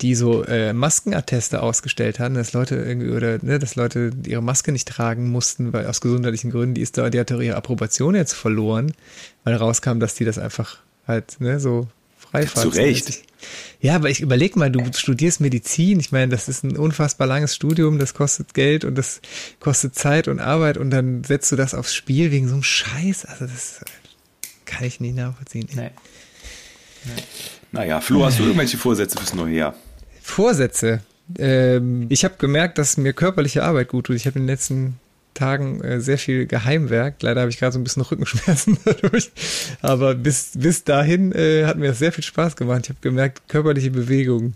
die so äh, Maskenatteste ausgestellt hat, dass Leute irgendwie oder ne, dass Leute ihre Maske nicht tragen mussten, weil aus gesundheitlichen Gründen, die ist da, die hat doch ihre Approbation jetzt verloren, weil rauskam, dass die das einfach halt ne, so frei Zu Recht. Ja, aber ich überleg mal, du studierst Medizin. Ich meine, das ist ein unfassbar langes Studium, das kostet Geld und das kostet Zeit und Arbeit und dann setzt du das aufs Spiel wegen so einem Scheiß. Also das kann ich nicht nachvollziehen. nee. Naja, Flo, hast du irgendwelche Vorsätze fürs neue Jahr? Vorsätze. Ähm, ich habe gemerkt, dass mir körperliche Arbeit gut tut. Ich habe in den letzten Tagen äh, sehr viel Geheimwerk. Leider habe ich gerade so ein bisschen Rückenschmerzen dadurch. Aber bis, bis dahin äh, hat mir das sehr viel Spaß gemacht. Ich habe gemerkt, körperliche Bewegung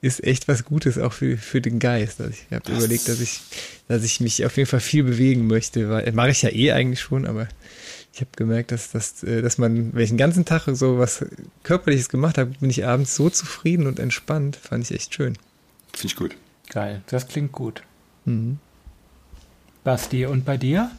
ist echt was Gutes auch für, für den Geist. Also ich habe überlegt, dass ich, dass ich mich auf jeden Fall viel bewegen möchte. Weil, mache ich ja eh eigentlich schon, aber ich habe gemerkt, dass, dass, äh, dass man, wenn ich den ganzen Tag so was Körperliches gemacht habe, bin ich abends so zufrieden und entspannt. Fand ich echt schön. Finde ich gut. Geil, das klingt gut. Mhm. Basti, und bei dir?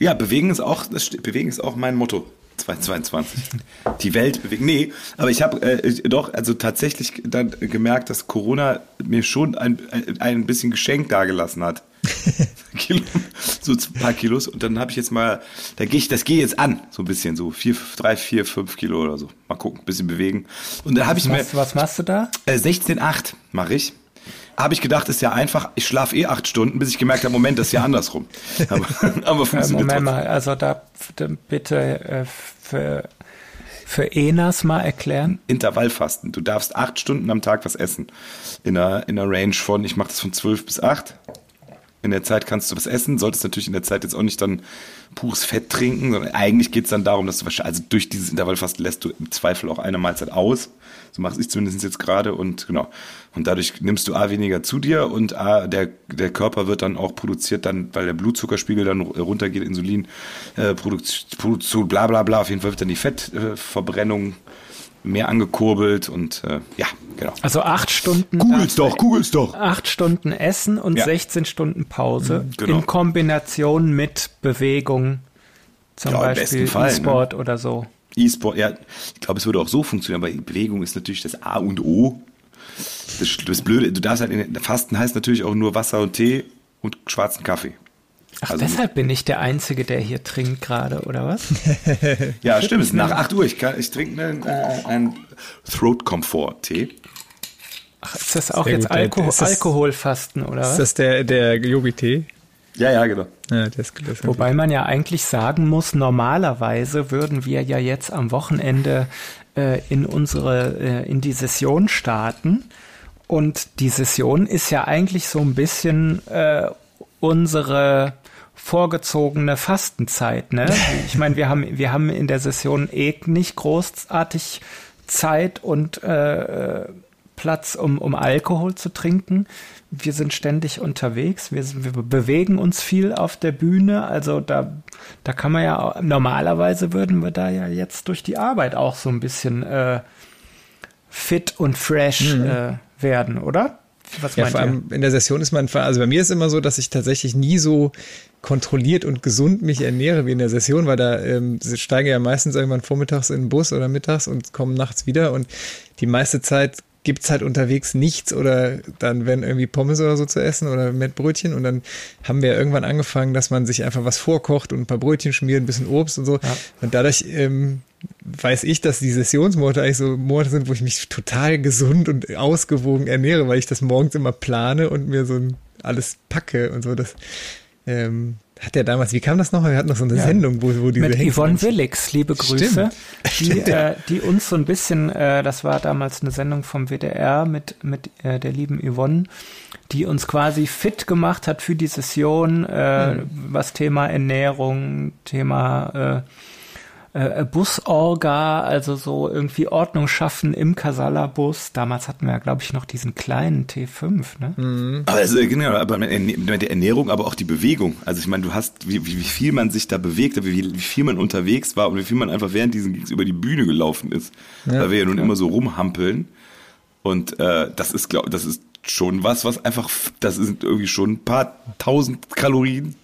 Ja, bewegen ist auch, das, bewegen ist auch mein Motto. 2022. Die Welt bewegen. Nee, aber ich habe äh, doch also tatsächlich dann gemerkt, dass Corona mir schon ein, ein, ein bisschen Geschenk dagelassen hat. Kilo, so ein paar Kilos. Und dann habe ich jetzt mal, da gehe ich, das gehe jetzt an, so ein bisschen, so vier, drei, vier, fünf Kilo oder so. Mal gucken, ein bisschen bewegen. Und dann habe ich mir Was, machst du da? äh, 16,8 mache ich. Habe ich gedacht, ist ja einfach. Ich schlafe eh acht Stunden, bis ich gemerkt habe, Moment, das ist ja andersrum. Aber, aber Äh, funktioniert Moment trotzdem. mal, also da bitte äh, für, für Enas mal erklären. Intervallfasten. Du darfst acht Stunden am Tag was essen. In einer, in einer Range von, ich mache das von zwölf bis acht. In der Zeit kannst du was essen, solltest natürlich in der Zeit jetzt auch nicht dann pures Fett trinken, sondern eigentlich geht es dann darum, dass du wahrscheinlich, also durch dieses Intervallfasten lässt du im Zweifel auch eine Mahlzeit aus. So mache ich zumindest jetzt gerade und genau. Und dadurch nimmst du A weniger zu dir und A, der, der Körper wird dann auch produziert, dann, weil der Blutzuckerspiegel dann runtergeht, Insulin, äh, Produkt- Produktion, bla bla bla. Auf jeden Fall wird dann die Fettverbrennung mehr angekurbelt und äh, ja, genau. Also acht Stunden. Googles doch, googles doch. Acht Stunden Essen und Ja. 16 Stunden Pause genau. in Kombination mit Bewegung, zum Ja, Beispiel ne? E-Sport oder so. E-Sport, ja, ich glaube, es würde auch so funktionieren, aber Bewegung ist natürlich das A und O. Das, das Blöde, du darfst halt, in, Fasten heißt natürlich auch nur Wasser und Tee und schwarzen Kaffee. Ach, Also- deshalb bin ich der Einzige, der hier trinkt gerade, oder was? Ja, stimmt, es ist nach 8 Uhr. Ich, kann, ich trinke einen, äh, einen Throat Comfort Tee. Ach, ist das auch Sehr jetzt ist das- Alkoholfasten, oder Ist was? das der, der Yogi-Tee? Ja, ja, genau. Ja, das, das Wobei man ja eigentlich sagen muss, normalerweise würden wir ja jetzt am Wochenende äh, in unsere, äh, in die Session starten. Und die Session ist ja eigentlich so ein bisschen äh, unsere vorgezogene Fastenzeit, ne? Ich meine, wir haben, wir haben in der Session eh nicht großartig Zeit und äh, Platz, um, um Alkohol zu trinken. Wir sind ständig unterwegs, wir, sind- wir bewegen uns viel auf der Bühne, also da, da kann man ja, auch- normalerweise würden wir da ja jetzt durch die Arbeit auch so ein bisschen äh, fit und fresh äh, werden, oder? Was Ja, vor ihr? allem in der Session ist man, also bei mir ist immer so, dass ich tatsächlich nie so kontrolliert und gesund mich ernähre wie in der Session, weil da ähm, steige ja meistens irgendwann vormittags in den Bus oder mittags und komme nachts wieder und die meiste Zeit gibt's halt unterwegs nichts oder dann werden irgendwie Pommes oder so zu essen oder Mettbrötchen und dann haben wir irgendwann angefangen, dass man sich einfach was vorkocht und ein paar Brötchen schmiert, ein bisschen Obst und so Ja. und dadurch ähm, weiß ich, dass die Sessionsmonate eigentlich so Monate sind, wo ich mich total gesund und ausgewogen ernähre, weil ich das morgens immer plane und mir so ein, alles packe und so. Das ähm, hat ja damals, wie kam das noch? Wir hatten noch so eine Ja. Sendung, wo, wo diese Mit Hengste- Yvonne Willix, liebe Grüße, Stimmt. die, äh, die uns so ein bisschen, äh, das war damals eine Sendung vom WDR mit, mit äh, der lieben Yvonne, die uns quasi fit gemacht hat für die Session, äh, was Thema Ernährung, Thema äh, Busorga, also so irgendwie Ordnung schaffen im Casala-Bus. Damals hatten wir ja, glaube ich, noch diesen kleinen T5, ne? Mhm. Aber also, genau, aber mit der Ernährung, aber auch die Bewegung. Also ich meine, du hast, wie, wie viel man sich da bewegt, wie, wie viel man unterwegs war und wie viel man einfach während diesen Gigs über die Bühne gelaufen ist. Ja, weil wir ja nun klar. immer so rumhampeln. Und äh, das ist, glaube das ist schon was, was einfach, das sind irgendwie schon ein paar tausend Kalorien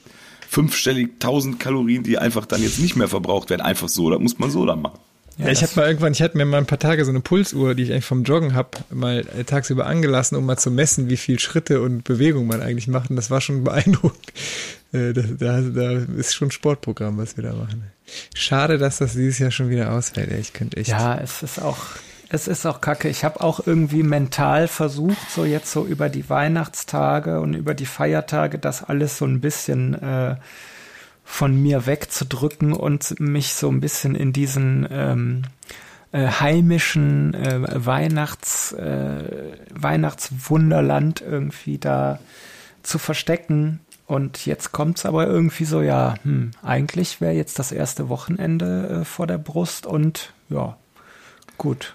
fünfstellig 1000 Kalorien, die einfach dann jetzt nicht mehr verbraucht werden. Einfach so, das muss man so dann machen. Ja, ich hatte mal irgendwann, ich hatte mir mal ein paar Tage so eine Pulsuhr, die ich eigentlich vom Joggen habe, mal äh, tagsüber angelassen, um mal zu messen, wie viel Schritte und Bewegung man eigentlich macht. Und das war schon beeindruckend. Äh, da, da, da ist schon ein Sportprogramm, was wir da machen. Schade, dass das dieses Jahr schon wieder ausfällt. Ich könnte echt. Ja, es ist auch es ist auch kacke. Ich habe auch irgendwie mental versucht, so jetzt so über die Weihnachtstage und über die Feiertage das alles so ein bisschen äh, von mir wegzudrücken und mich so ein bisschen in diesen ähm, äh, heimischen äh, Weihnachts, äh, Weihnachtswunderland irgendwie da zu verstecken. Und jetzt kommt's aber irgendwie so, ja, hm, eigentlich wäre jetzt das erste Wochenende äh, vor der Brust und ja, gut.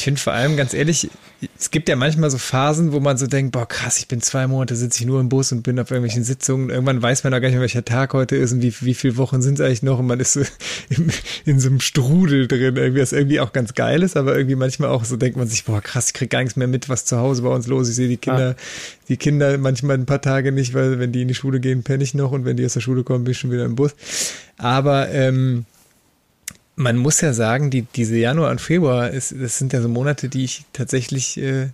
Ich finde vor allem, ganz ehrlich, es gibt ja manchmal so Phasen, wo man so denkt, boah, krass, ich bin zwei Monate, sitze ich nur im Bus und bin auf irgendwelchen Sitzungen. Irgendwann weiß man auch gar nicht mehr, welcher Tag heute ist und wie, wie viele Wochen sind es eigentlich noch und man ist so in, in so einem Strudel drin, irgendwie, was irgendwie auch ganz geil ist, aber irgendwie manchmal auch so denkt man sich, boah, krass, ich krieg gar nichts mehr mit, was zu Hause bei uns los ist. Ich sehe die Kinder, ah. die Kinder manchmal ein paar Tage nicht, weil wenn die in die Schule gehen, penne ich noch und wenn die aus der Schule kommen, bin ich schon wieder im Bus. Aber, ähm, man muss ja sagen, die, diese Januar und Februar, ist, das sind ja so Monate, die ich tatsächlich, äh,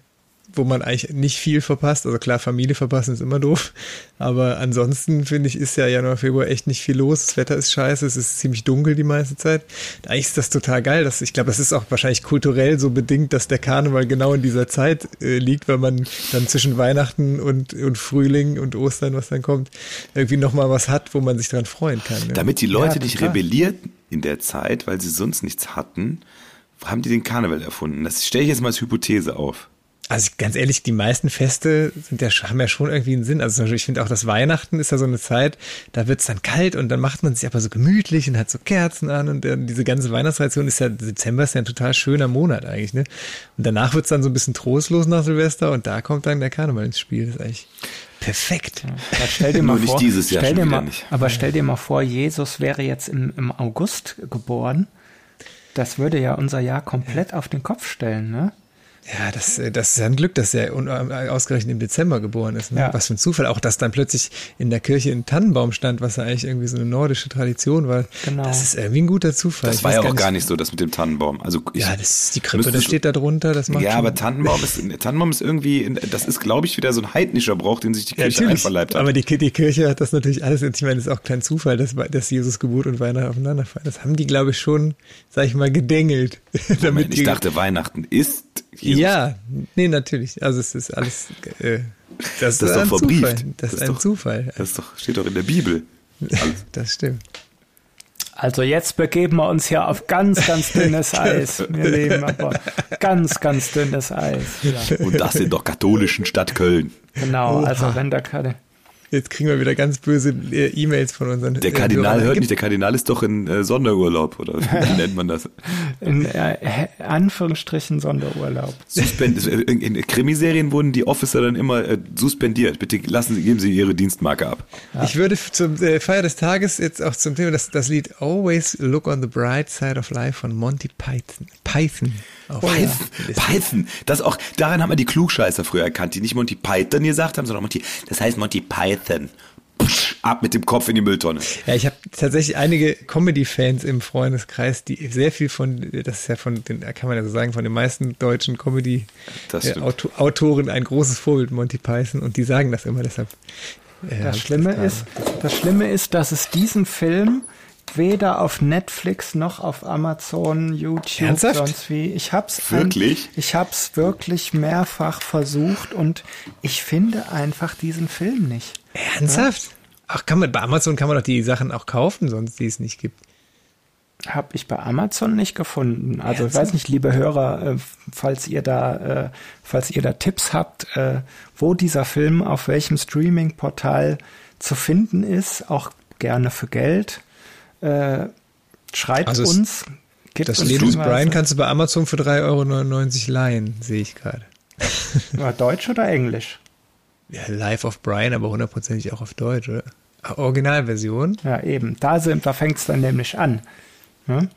wo man eigentlich nicht viel verpasst. Also klar, Familie verpassen ist immer doof. Aber ansonsten finde ich, ist ja Januar, Februar echt nicht viel los. Das Wetter ist scheiße, es ist ziemlich dunkel die meiste Zeit. Eigentlich ist das total geil. Das, ich glaube, das ist auch wahrscheinlich kulturell so bedingt, dass der Karneval genau in dieser Zeit äh, liegt, weil man dann zwischen Weihnachten und, und Frühling und Ostern, was dann kommt, irgendwie nochmal was hat, wo man sich dran freuen kann. Ne? Damit die Leute ja, nicht rebellierten in der Zeit, weil sie sonst nichts hatten, haben die den Karneval erfunden. Das stelle ich jetzt mal als Hypothese auf. Also ganz ehrlich, die meisten Feste sind ja, haben ja schon irgendwie einen Sinn. Also ich finde auch, das Weihnachten ist ja so eine Zeit, da wird es dann kalt und dann macht man sich aber so gemütlich und hat so Kerzen an und dann diese ganze Weihnachtstradition ist ja, Dezember ist ja ein total schöner Monat eigentlich, ne? Und danach wird es dann so ein bisschen trostlos nach Silvester und da kommt dann der Karneval ins Spiel. Das ist eigentlich perfekt. Ja, stell dir mal vor, dieses Jahr stell dir mal, nicht. Aber stell dir mal vor, Jesus wäre jetzt im, im August geboren. Das würde ja unser Jahr komplett ja. auf den Kopf stellen, ne? Ja, das, äh, das ist ja ein Glück, dass er äh, ausgerechnet im Dezember geboren ist. Ne? Ja. Was für ein Zufall. Auch, dass dann plötzlich in der Kirche ein Tannenbaum stand, was ja eigentlich irgendwie so eine nordische Tradition war. Genau. Das ist irgendwie ein guter Zufall. Das ich war ja auch gar nicht so, das mit dem Tannenbaum. Also ich, ja, das ist die Krippe, das steht da drunter. Das macht ja, aber Tannenbaum ist, Tannenbaum ist irgendwie, das ist, glaube ich, wieder so ein heidnischer Brauch, den sich die Kirche ja, einverleibt hat. Aber die, die Kirche hat das natürlich alles, ich meine, das ist auch kein Zufall, dass, dass Jesus Geburt und Weihnachten aufeinander fallen. Das haben die, glaube ich, schon, sag ich mal, gedengelt. Moment, ich dachte, Weihnachten ist Jesus. Ja, nee, natürlich. Also es ist alles. Äh, das, das ist doch verbrieft. Zufall. Das, das ist ein doch, Zufall. Das doch, steht doch in der Bibel. das stimmt. Also jetzt begeben wir uns hier auf ganz, ganz dünnes Eis. Wir leben aber ganz, ganz dünnes Eis. Ja. Und das in der katholischen Stadt Köln. Genau, Oha. also wenn da keine Jetzt kriegen wir wieder ganz böse äh, E-Mails von unseren. Der Kardinal hört nicht, der Kardinal ist doch in äh, Sonderurlaub, oder wie nennt man das? In äh, Anführungsstrichen Sonderurlaub. Suspend in, in Krimiserien wurden die Officer dann immer äh, suspendiert. Bitte lassen Sie, geben Sie Ihre Dienstmarke ab. Ja. Ich würde zum äh, Feier des Tages jetzt auch zum Thema das, das Lied Always Look on the Bright Side of Life von Monty Python. Python. Oh, Python, ja. Python. Das auch, daran haben wir die Klugscheißer früher erkannt, die nicht Monty Python gesagt haben, sondern Monty, das heißt Monty Python. Psch, ab mit dem Kopf in die Mülltonne. Ja, ich habe tatsächlich einige Comedy-Fans im Freundeskreis, die sehr viel von, das ist ja von den, kann man ja so sagen, von den meisten deutschen Comedy-Autoren ein großes Vorbild, Monty Python, und die sagen das immer, deshalb. Äh, das Schlimme das ist, das Schlimme ist, dass es diesen Film weder auf Netflix noch auf Amazon, YouTube, Ernsthaft? sonst wie. Ich hab's wirklich. Ein, ich hab's wirklich mehrfach versucht und ich finde einfach diesen Film nicht. Ernsthaft? Ja? Ach, kann man bei Amazon kann man doch die Sachen auch kaufen, sonst die es nicht gibt. Habe ich bei Amazon nicht gefunden. Also Ernsthaft? ich weiß nicht, liebe Hörer, äh, falls ihr da, äh, falls ihr da Tipps habt, äh, wo dieser Film auf welchem Streaming-Portal zu finden ist, auch gerne für Geld äh, Schreibt Also es- uns. Gibt Das Leben des. Brian kannst du bei Amazon für 3,99 Euro leihen, sehe ich gerade. War Deutsch oder Englisch? Ja, Life of Brian, aber hundertprozentig auch auf Deutsch, oder? Ah, Originalversion. Ja, eben. Da, sind- da fängt es dann nämlich an. Ne?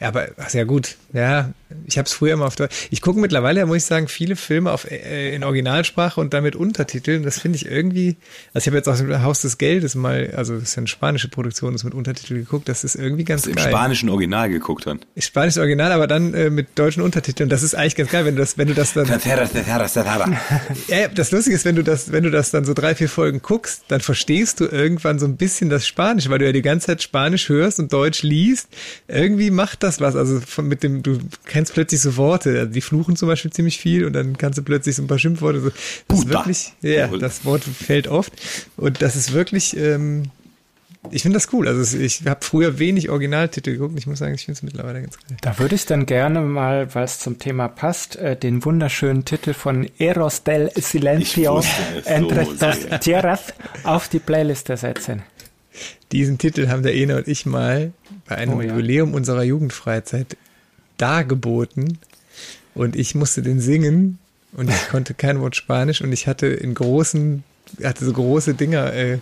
Ja, aber ach, ja gut. Ja, ich habe es früher immer auf Deutsch. Ich gucke mittlerweile, muss ich sagen, viele Filme auf, äh, in Originalsprache und damit Untertiteln. Das finde ich irgendwie. Also ich habe jetzt auch Haus des Geldes mal, also das ist ja eine spanische Produktion, das mit Untertiteln geguckt. Das ist irgendwie ganz Im geil. spanischen Original geguckt dann. Spanisches Original, aber dann äh, mit deutschen Untertiteln. Das ist eigentlich ganz geil, wenn du das, wenn du das dann. Ja, das Lustige ist, wenn du das, wenn du das dann so drei, vier Folgen guckst, dann verstehst du irgendwann so ein bisschen das Spanisch, weil du ja die ganze Zeit Spanisch hörst und Deutsch liest. Irgendwie macht das was. Also von, mit dem, du kennst plötzlich so Worte. Also die fluchen zum Beispiel ziemlich viel und dann kannst du plötzlich so ein paar Schimpfworte. So. Das ist Puta. wirklich, ja, das Wort fällt oft. Und das ist wirklich, ähm, ich finde das cool. Also ich habe früher wenig Originaltitel geguckt. und Ich muss sagen, ich finde es mittlerweile ganz geil. Da würde ich dann gerne mal, weil es zum Thema passt, äh, den wunderschönen Titel von Eros del Silencio entre so tierras auf die Playliste setzen. Diesen Titel haben der Ene und ich mal bei einem Oh ja. Jubiläum unserer Jugendfreizeit dargeboten und ich musste den singen und ich konnte kein Wort Spanisch und ich hatte in großen, hatte so große Dinger, äh,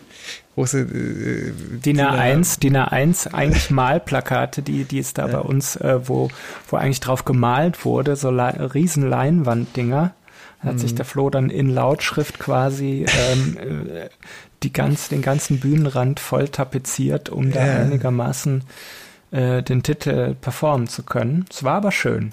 große äh, DIN A1, DIN A1 eigentlich Malplakate, die, die ist da bei uns, äh, wo, wo eigentlich drauf gemalt wurde, so Le riesen Leinwanddinger. Da hat Mhm. sich der Flo dann in Lautschrift quasi ähm, äh, die ganz, den ganzen Bühnenrand voll tapeziert, um da Ja. einigermaßen äh, den Titel performen zu können. Es war aber schön.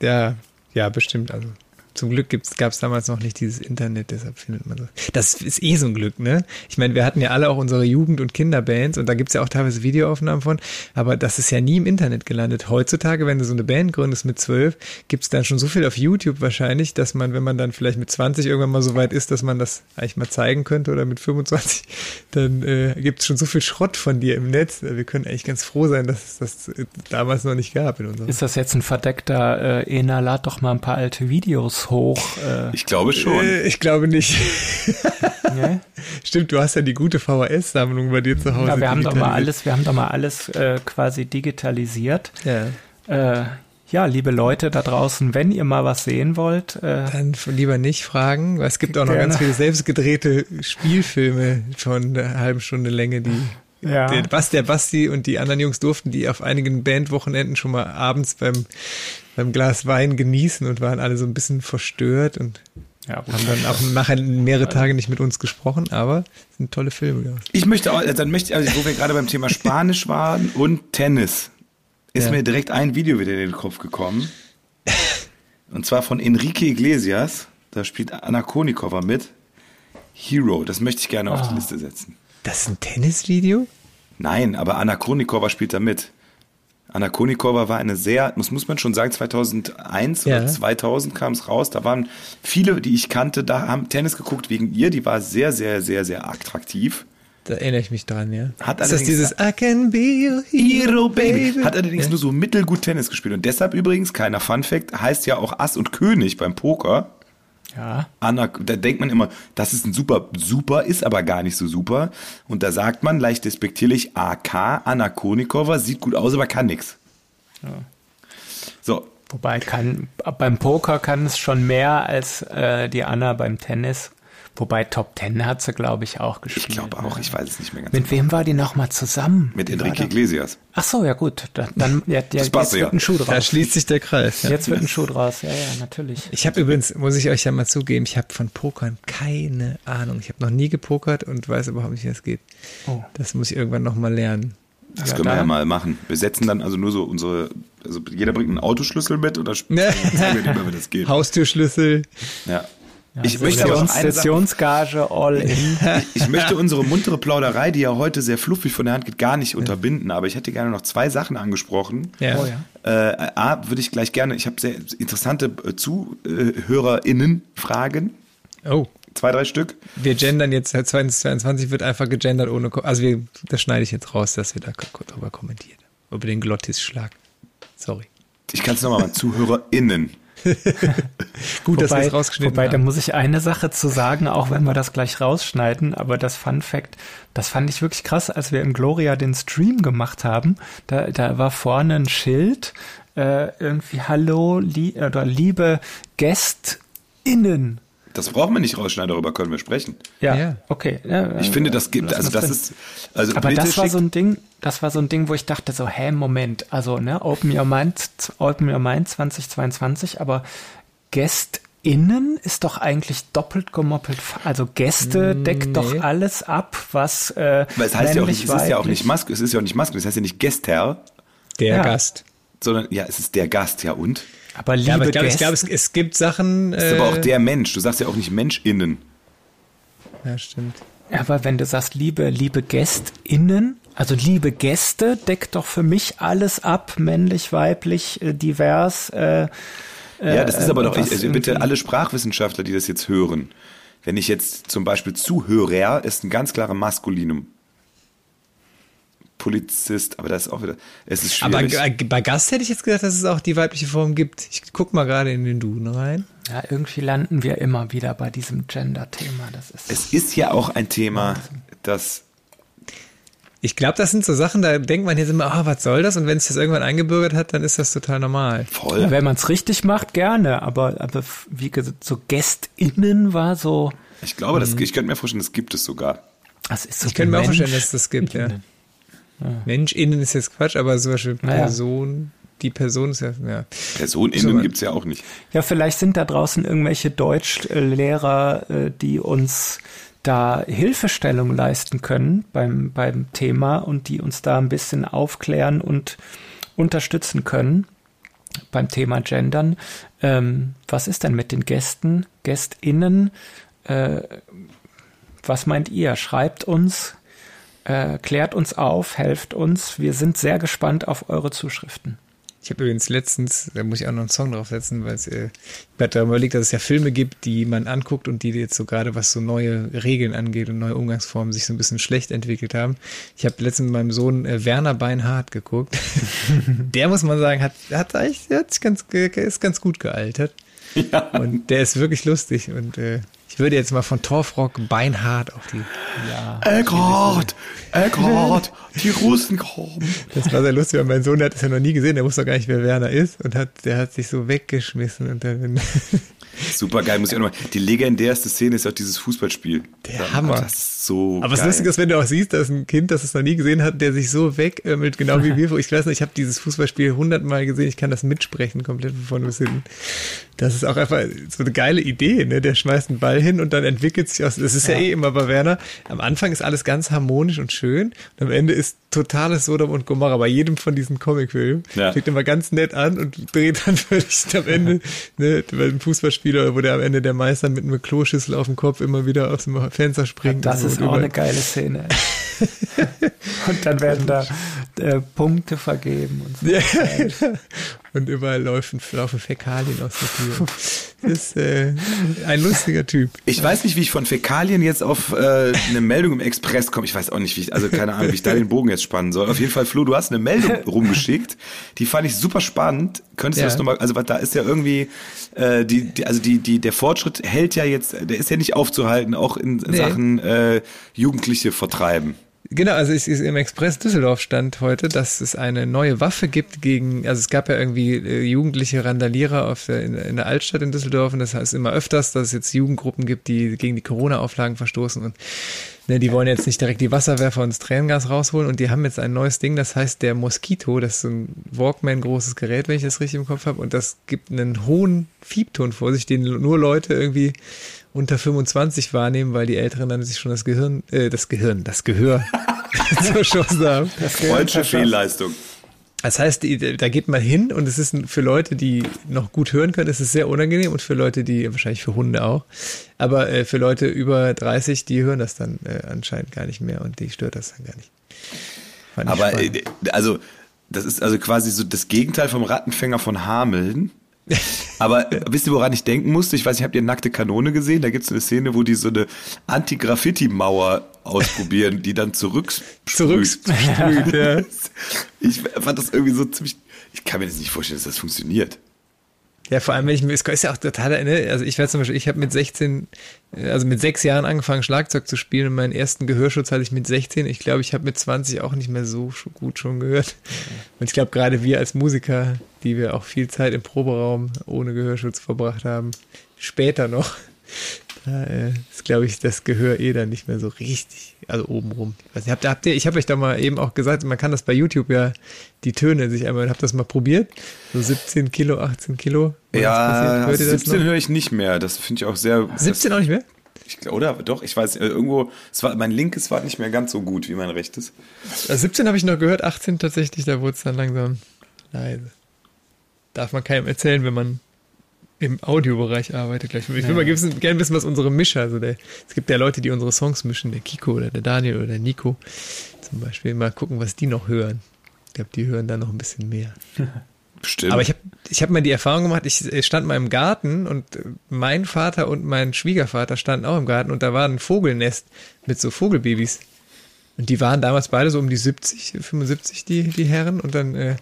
Ja, ja, bestimmt. Also zum Glück gab es damals noch nicht dieses Internet, deshalb findet man das. Das ist eh so ein Glück, ne? Ich meine, wir hatten ja alle auch unsere Jugend- und Kinderbands und da gibt's ja auch teilweise Videoaufnahmen von, aber das ist ja nie im Internet gelandet. Heutzutage, wenn du so eine Band gründest mit zwölf, gibt's dann schon so viel auf YouTube wahrscheinlich, dass man, wenn man dann vielleicht mit 20 irgendwann mal so weit ist, dass man das eigentlich mal zeigen könnte oder mit 25, dann äh, gibt's schon so viel Schrott von dir im Netz. Wir können eigentlich ganz froh sein, dass es das äh, damals noch nicht gab in unserem Ist das jetzt ein verdeckter, äh, Ena, lad doch mal ein paar alte Videos hoch. Äh, Ich glaube schon. Äh, Ich glaube nicht. ne? Stimmt, du hast ja die gute VHS-Sammlung bei dir zu Hause. ja, wir haben doch mal alles, wir haben doch mal alles äh, quasi digitalisiert. Ja, Äh, ja, liebe Leute da draußen, wenn ihr mal was sehen wollt, äh, dann lieber nicht fragen, weil es gibt auch noch Gerne. ganz viele selbstgedrehte Spielfilme von einer halben Stunde Länge, die ja, der, Bas, der Basti und die anderen Jungs durften die auf einigen Bandwochenenden schon mal abends beim, beim Glas Wein genießen und waren alle so ein bisschen verstört und ja haben dann auch nachher mehrere Tage nicht mit uns gesprochen, aber es sind tolle Filme. Ja. Ich möchte auch, dann möchte also wo wir gerade beim Thema Spanisch waren und Tennis, ist Ja. mir direkt ein Video wieder in den Kopf gekommen. Und zwar von Enrique Iglesias. Da spielt Anna Konikova mit. Hero, das möchte ich gerne auf die Liste setzen. Das ist ein Tennisvideo? Nein, aber Anna Konikova spielt da mit. Anna Konikova war eine sehr, muss, muss man schon sagen, 2001 Ja. oder 2000 kam es raus. Da waren viele, die ich kannte, da haben Tennis geguckt wegen ihr. Die war sehr, sehr, sehr, sehr attraktiv. Da erinnere ich mich dran, ja. Hat ist das dieses I can be your hero, baby? Hat allerdings Ja. nur so mittelgut Tennis gespielt. Und deshalb übrigens, kleiner Fun Fact, heißt ja auch Ass und König beim Poker. Ja, Anna, da denkt man immer, das ist ein super, super, ist aber gar nicht so super. Und da sagt man leicht despektierlich, AK, Anna Konikova, sieht gut aus, aber kann nix. So, wobei kann, beim Poker kann es schon mehr als äh, die Anna beim Tennis. Wobei Top Ten hat sie, glaube ich, auch ich gespielt. glaube auch, ne? ich weiß es nicht mehr ganz Mit wem war die nochmal zusammen? Mit Enrique? Iglesias. Ach so, ja gut. Da, dann, ja, ja, jetzt ja. wird ein Schuh draus. Da schließt sich der Kreis. Ja. Jetzt wird ein Schuh draus, ja, ja, natürlich. Ich habe übrigens, muss ich euch ja mal zugeben, ich habe von Pokern keine Ahnung. Ich habe noch nie gepokert und weiß überhaupt nicht, wie das geht. Oh. Das muss ich irgendwann noch mal lernen. Das Ja, können wir ja mal machen. Wir setzen dann also nur so unsere, also jeder bringt einen Autoschlüssel mit oder Ne? wir mal, wie das geht. Haustürschlüssel. Ja. Ja, Ich möchte aber Sessionsgage all in. Ich möchte unsere muntere Plauderei, die ja heute sehr fluffig von der Hand geht, gar nicht unterbinden, aber ich hätte gerne noch zwei Sachen angesprochen. Ja. Oh ja. Äh, A, würde ich gleich gerne, ich habe sehr interessante äh, ZuhörerInnen-Fragen, Oh, zwei, drei Stück. wir gendern jetzt, 2022 wird einfach gegendert ohne, also wir, das schneide ich jetzt raus, dass wir da drüber kommentieren. Über den Glottisschlag. Sorry. Ich kann es nochmal machen, ZuhörerInnen. Gut, dass wir Wobei, es rausgeschnitten wobei da haben. muss ich eine Sache zu sagen, auch wenn wir das gleich rausschneiden, aber das Fun Fact, das fand ich wirklich krass, als wir im Gloria den Stream gemacht haben, da, da war vorne ein Schild, äh, irgendwie Hallo, li oder liebe GästInnen. Das brauchen wir nicht rausschneiden, darüber können wir sprechen. Ja, Ja. okay. Ja, Ich äh, finde, das gibt, also das drin. ist, also Aber das war so ein Ding, das war so ein Ding, wo ich dachte so, hä, Moment, also, ne, Open Your Mind, Open Your Mind 2022, aber GästInnen ist doch eigentlich doppelt gemoppelt. Also Gäste deckt doch alles ab, was, äh, weil es heißt ja auch nicht, es ist ja auch nicht Maske, es ist ja auch nicht Maske, es heißt ja nicht Gäster, Der Ja. Gast. sondern ja, es ist der Gast, ja und? Aber liebe Ja, aber ich glaube, glaub, es, es gibt Sachen. Es ist aber auch äh, der Mensch, du sagst ja auch nicht MenschInnen. Ja, stimmt. aber wenn du sagst, liebe, liebe GästInnen, also liebe Gäste, deckt doch für mich alles ab, männlich, weiblich, äh, divers, äh, Ja, das ist aber doch, also bitte alle Sprachwissenschaftler, die das jetzt hören. Wenn ich jetzt zum Beispiel Zuhörer ist ein ganz klarer Maskulinum. Polizist, aber das ist auch wieder, es ist Aber schwierig. äh, bei Gast hätte ich jetzt gedacht, dass es auch die weibliche Form gibt. Ich guck mal gerade in den Duden rein. Ja, irgendwie landen wir immer wieder bei diesem Gender-Thema. Das ist es ist ja auch ein Thema, das Ich glaube, das sind so Sachen, da denkt man jetzt immer, ah, was soll das? Und wenn sich das irgendwann eingebürgert hat, dann ist das total normal. voll. Wenn man es richtig macht, gerne. Aber, aber wie gesagt, so GästInnen war so. Ich glaube, das, ich könnte mir vorstellen, das gibt es sogar. Das ist so Ich könnte mir auch vorstellen, dass es das gibt, ja. Mensch, innen ist jetzt Quatsch, aber zum Beispiel. Person, die Person ist ja, ja. PersonInnen So, gibt es ja auch nicht. Ja, vielleicht sind da draußen irgendwelche Deutschlehrer, äh, die uns da Hilfestellung leisten können beim, beim Thema und die uns da ein bisschen aufklären und unterstützen können beim Thema Gendern. Ähm, was ist denn mit den Gästen, GästInnen? Äh, was meint ihr? Schreibt uns, äh, klärt uns auf, helft uns. Wir sind sehr gespannt auf eure Zuschriften. Ich habe übrigens letztens, da muss ich auch noch einen Song draufsetzen, weil es, äh, ich hatte darüber überlegt, dass es ja Filme gibt, die man anguckt und die jetzt so gerade, was so neue Regeln angeht und neue Umgangsformen, sich so ein bisschen schlecht entwickelt haben. Ich habe letztens mit meinem Sohn äh, Werner Beinhardt geguckt. der muss man sagen, hat, hat eigentlich, hat sich ganz, ist ganz gut gealtert. Ja. Und der ist wirklich lustig und äh, ich würde jetzt mal von Torfrock Beinhardt auf die Ja. Eckhard, Eckhard, die Russen kommen. Das war sehr lustig, weil mein Sohn hat es ja noch nie gesehen, der wusste doch gar nicht, wer Werner ist und hat, der hat sich so weggeschmissen und dann, Super geil, muss ich auch noch mal. Die legendärste Szene ist auch dieses Fußballspiel. Der Da- Hammer. Das ist so aber es lustig ist, wenn du auch siehst, dass ein Kind, das es noch nie gesehen hat, der sich so wegömmelt, genau wie wir. Ich weiß nicht, ich habe dieses Fußballspiel hundertmal gesehen, ich kann das mitsprechen, komplett von vorne bis hinten. Das ist auch einfach so eine geile Idee, ne? Der schmeißt einen Ball hin und dann entwickelt sich aus, das ist ja, eh immer bei Werner. Am Anfang ist alles ganz harmonisch und schön und am Ende ist totales Sodom und Gomorra bei jedem von diesen Comicfilmen. Ja. Fängt immer ganz nett an und dreht dann völlig am Ende, ne, bei dem Fußballspieler, wo der am Ende der Meister mit einer Kloschüssel auf dem Kopf immer wieder aus dem Fenster springt. Das und ist auch eine geile Szene. und dann werden da äh, Punkte vergeben und so. Ja, und überall laufen, laufen Fäkalien aus der Tür. Das ist äh, ein lustiger Typ. Ich weiß nicht, wie ich von Fäkalien jetzt auf äh, eine Meldung im Express komme. Ich weiß auch nicht, wie ich, also keine Ahnung, wie ich da den Bogen jetzt spannen soll. Auf jeden Fall, Flo, du hast eine Meldung rumgeschickt. Die fand ich super spannend. Könntest du Ja. das nochmal, also da ist ja irgendwie, äh, die, die, also die, die, der Fortschritt hält ja jetzt, der ist ja nicht aufzuhalten, auch in Nee. Sachen äh, Jugendliche vertreiben. Genau, also es ist im Express Düsseldorf stand heute, dass es eine neue Waffe gibt gegen, also es gab ja irgendwie äh, jugendliche Randalierer auf der, in, in der Altstadt in Düsseldorf und das heißt immer öfters, dass es jetzt Jugendgruppen gibt, die gegen die Corona-Auflagen verstoßen und ne, die wollen jetzt nicht direkt die Wasserwerfer und das Tränengas rausholen und die haben jetzt ein neues Ding, das heißt der Moskito, das ist so ein Walkman-großes Gerät, wenn ich das richtig im Kopf habe und das gibt einen hohen Fiebton vor sich, den nur Leute irgendwie unter 25 wahrnehmen, weil die Älteren dann sich schon das Gehirn, äh, das Gehirn, das Gehör zerschossen haben. Freudsche Fehlleistung. Das heißt, da geht man hin und es ist für Leute, die noch gut hören können, ist es sehr unangenehm und für Leute, die wahrscheinlich für Hunde auch, aber äh, für Leute über 30, die hören das dann äh, anscheinend gar nicht mehr und die stört das dann gar nicht. Aber spannend. äh, also, das ist also quasi so das Gegenteil vom Rattenfänger von Hameln. Aber wisst ihr, woran ich denken musste? Ich weiß nicht, habt ihr nackte Kanone gesehen? Da gibt es eine Szene, wo die so eine Anti-Graffiti-Mauer ausprobieren, die dann zurücksprüht. Zurücksprüht, ja. Ich fand das irgendwie so ziemlich. Ich kann mir das nicht vorstellen, dass das funktioniert. Ja, vor allem, wenn ich mir, es ist ja auch total, ne? also ich weiß zum Beispiel, ich habe mit 16, also mit sechs Jahren angefangen, Schlagzeug zu spielen und meinen ersten Gehörschutz hatte ich mit 16. Ich glaube, ich habe mit 20 auch nicht mehr so gut schon gehört. Und ich glaube, gerade wir als Musiker, die wir auch viel Zeit im Proberaum ohne Gehörschutz verbracht haben, später noch, da äh, ist, glaube ich, das Gehör eh dann nicht mehr so richtig, also obenrum. Ich weiß nicht, habt ihr, habt ihr, ich habe euch da mal eben auch gesagt, man kann das bei YouTube ja, die Töne sich einmal, habt das mal probiert? So 17 Kilo, 18 Kilo? Ja, Hört 17 höre ich nicht mehr. Das finde ich auch sehr. 17 das, auch nicht mehr? Ich, oder? Doch, ich weiß, äh, irgendwo, es war, mein linkes war nicht mehr ganz so gut wie mein rechtes. 17 habe ich noch gehört, 18 tatsächlich, da wurde es dann langsam leise. Darf man keinem erzählen, wenn man im Audiobereich arbeitet gleich. Ich würde ja. mal gerne wissen, was unsere Mischer, also der, es gibt ja Leute, die unsere Songs mischen, der Kiko oder der Daniel oder der Nico zum Beispiel. Mal gucken, was die noch hören. Ich glaube, die hören da noch ein bisschen mehr. Stimmt. Aber ich habe ich hab mal die Erfahrung gemacht, ich stand mal im Garten und mein Vater und mein Schwiegervater standen auch im Garten und da war ein Vogelnest mit so Vogelbabys. Und die waren damals beide so um die 70, 75, die, die Herren. Und dann äh,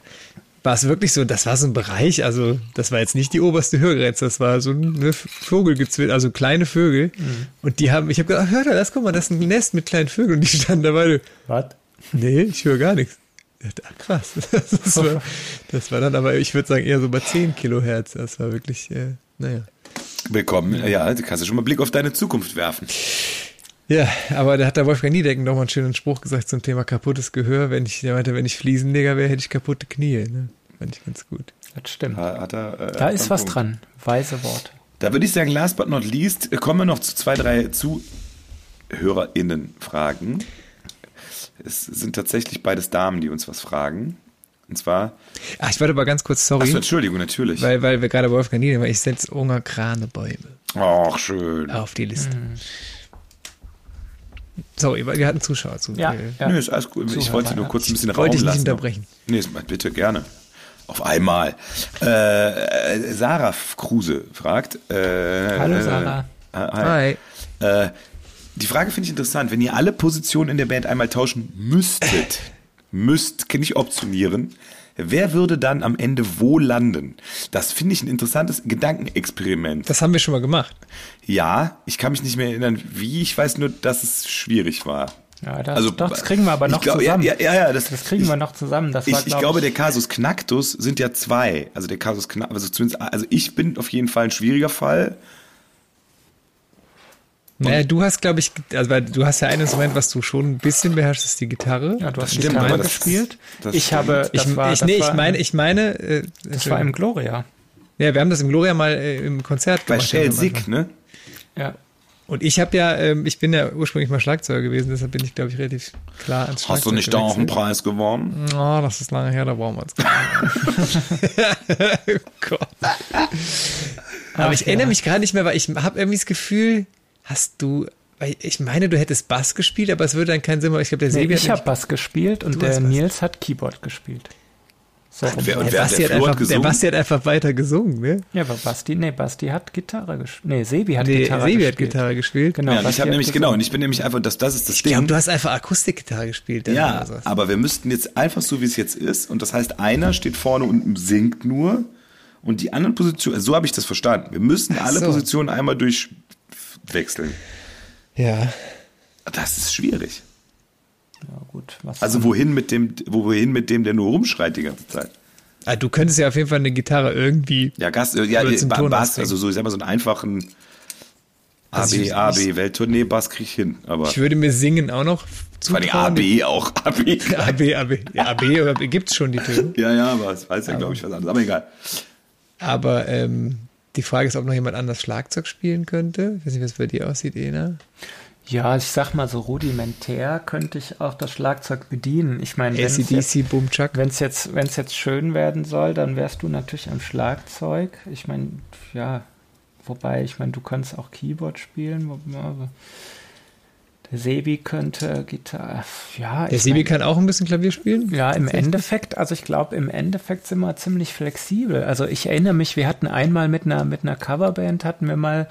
war es wirklich so, das war so ein Bereich, also das war jetzt nicht die oberste Hörgrenze, das war so ein Vogelgezwitscher, also kleine Vögel. Mhm. Und die haben, ich habe gedacht, hör da, das guck mal, das ist ein Nest mit kleinen Vögeln. Und die standen dabei. Was? Nee, ich höre gar nichts. Ach, krass. Das war, das war, dann aber, ich würde sagen, eher so bei 10 Kilohertz. Das war wirklich, äh, naja. Willkommen. Ja, du kannst ja schon mal Blick auf deine Zukunft werfen. Ja, aber da hat der Wolfgang Niedecken noch mal einen schönen Spruch gesagt zum Thema kaputtes Gehör. Wenn ich, der meinte, wenn ich Fliesenleger wäre, hätte ich kaputte Knie. Ne? Fand ich ganz gut. Das stimmt. Hat er, äh, da ist was Punkt. dran. Weise Wort. Da würde ich sagen, last but not least, kommen wir noch zu zwei, drei ZuhörerInnen-Fragen. Es sind tatsächlich beides Damen, die uns was fragen. Und zwar. Ach, ich wollte aber ganz kurz, sorry. Achso, Entschuldigung, natürlich. Weil, weil wir gerade Wolfgang Niedecken, weil ich setze Unger Kranebäume. Ach, schön. Auf die Liste. Mhm. Sorry, wir hatten Zuschauer zu. Ja, ja. Nö, ist alles gut. Ich wollte nur kurz ein bisschen ich Raum wollte dich nicht unterbrechen. Nee, bitte, gerne. Auf einmal. Äh, Sarah Kruse fragt. Äh, Hallo Sarah. Äh, hi. hi. Äh, die Frage finde ich interessant. Wenn ihr alle Positionen in der Band einmal tauschen müsstet, müsst, nicht optionieren, Wer würde dann am Ende wo landen? Das finde ich ein interessantes Gedankenexperiment. Das haben wir schon mal gemacht. Ja, ich kann mich nicht mehr erinnern, wie. Ich weiß nur, dass es schwierig war. Ja, das, also, doch, das kriegen wir aber noch glaub, zusammen. Ja, ja, ja, das, das kriegen ich, wir noch zusammen. Das ich, war, glaub ich glaube, der Kasus Knacktus sind ja zwei. Also der Kasus Knacktus, also zumindest, also ich bin auf jeden Fall ein schwieriger Fall. Naja, du hast, glaube ich, also weil du hast ja ein Instrument, was du schon ein bisschen beherrschst, ist die Gitarre. Ja, du hast stimmt, Gitarre das, gespielt. Das ich habe, ich, war, ich, nee, ich meine, ich meine, äh, das war im Gloria. Ja, wir haben das im Gloria mal äh, im Konzert Bei gemacht. Bei Shell Sick, ne? Ja. Und ich habe ja, ähm, ich bin ja ursprünglich mal Schlagzeuger gewesen, deshalb bin ich, glaube ich, relativ klar ans Schlagzeug Hast du nicht da auch einen Preis gewonnen? Oh, das ist lange her, da brauchen wir uns oh Gott. Aber Ach, ich erinnere mich gerade nicht mehr, weil ich habe irgendwie das Gefühl, Hast du, ich meine, du hättest Bass gespielt, aber es würde dann keinen Sinn machen. Ich glaube, der nee, Sebi Ich habe Bass gespielt und der Nils hat Keyboard gespielt. So Ach, wer, der, Basti der, einfach, der, Basti hat einfach weiter gesungen, ne? Ja, aber Basti, nee, Basti hat Gitarre gespielt. Nee, Sebi hat nee, Gitarre Sebi gespielt. hat Gitarre gespielt. Genau. Ja, ich habe nämlich, genau, und ich bin nämlich einfach, das, das ist das ich Ding. Ich glaube, du hast einfach Akustikgitarre gespielt. Ja, aber wir müssten jetzt einfach so, wie es jetzt ist, und das heißt, einer steht vorne und singt nur, und die anderen Positionen, so habe ich das verstanden. Wir müssen alle so. Positionen einmal durch wechseln. Ja. Das ist schwierig. Ja, gut. also wohin mit dem, wohin mit dem, der nur rumschreit die ganze Zeit? Ah, du könntest ja auf jeden Fall eine Gitarre irgendwie. Ja, Gast, ja, Bass, also so, ich sag mal, so einen einfachen also AB, ich, AB, Welttournee, Bass krieg ich hin. Aber ich würde mir singen auch noch zutrauen. Vor AB auch. AB. AB, AB. Ja, AB gibt's schon die Töne. ja, ja, aber es weiß ja, glaube ich, was anderes. Aber egal. Aber ähm, die Frage ist, ob noch jemand anders Schlagzeug spielen könnte. Ich weiß nicht, wie es bei dir aussieht, Ena. Ja, ich sag mal so rudimentär könnte ich auch das Schlagzeug bedienen. Ich meine, wenn es jetzt, wenn es jetzt schön werden soll, dann wärst du natürlich am Schlagzeug. Ich meine, ja, wobei, ich meine, du kannst auch Keyboard spielen. Der Sebi könnte Gitarre, ja. Der Sebi mein, kann auch ein bisschen Klavier spielen? Ja, im Endeffekt, also ich glaube, im Endeffekt sind wir ziemlich flexibel. Also ich erinnere mich, wir hatten einmal mit einer, mit einer Coverband, hatten wir mal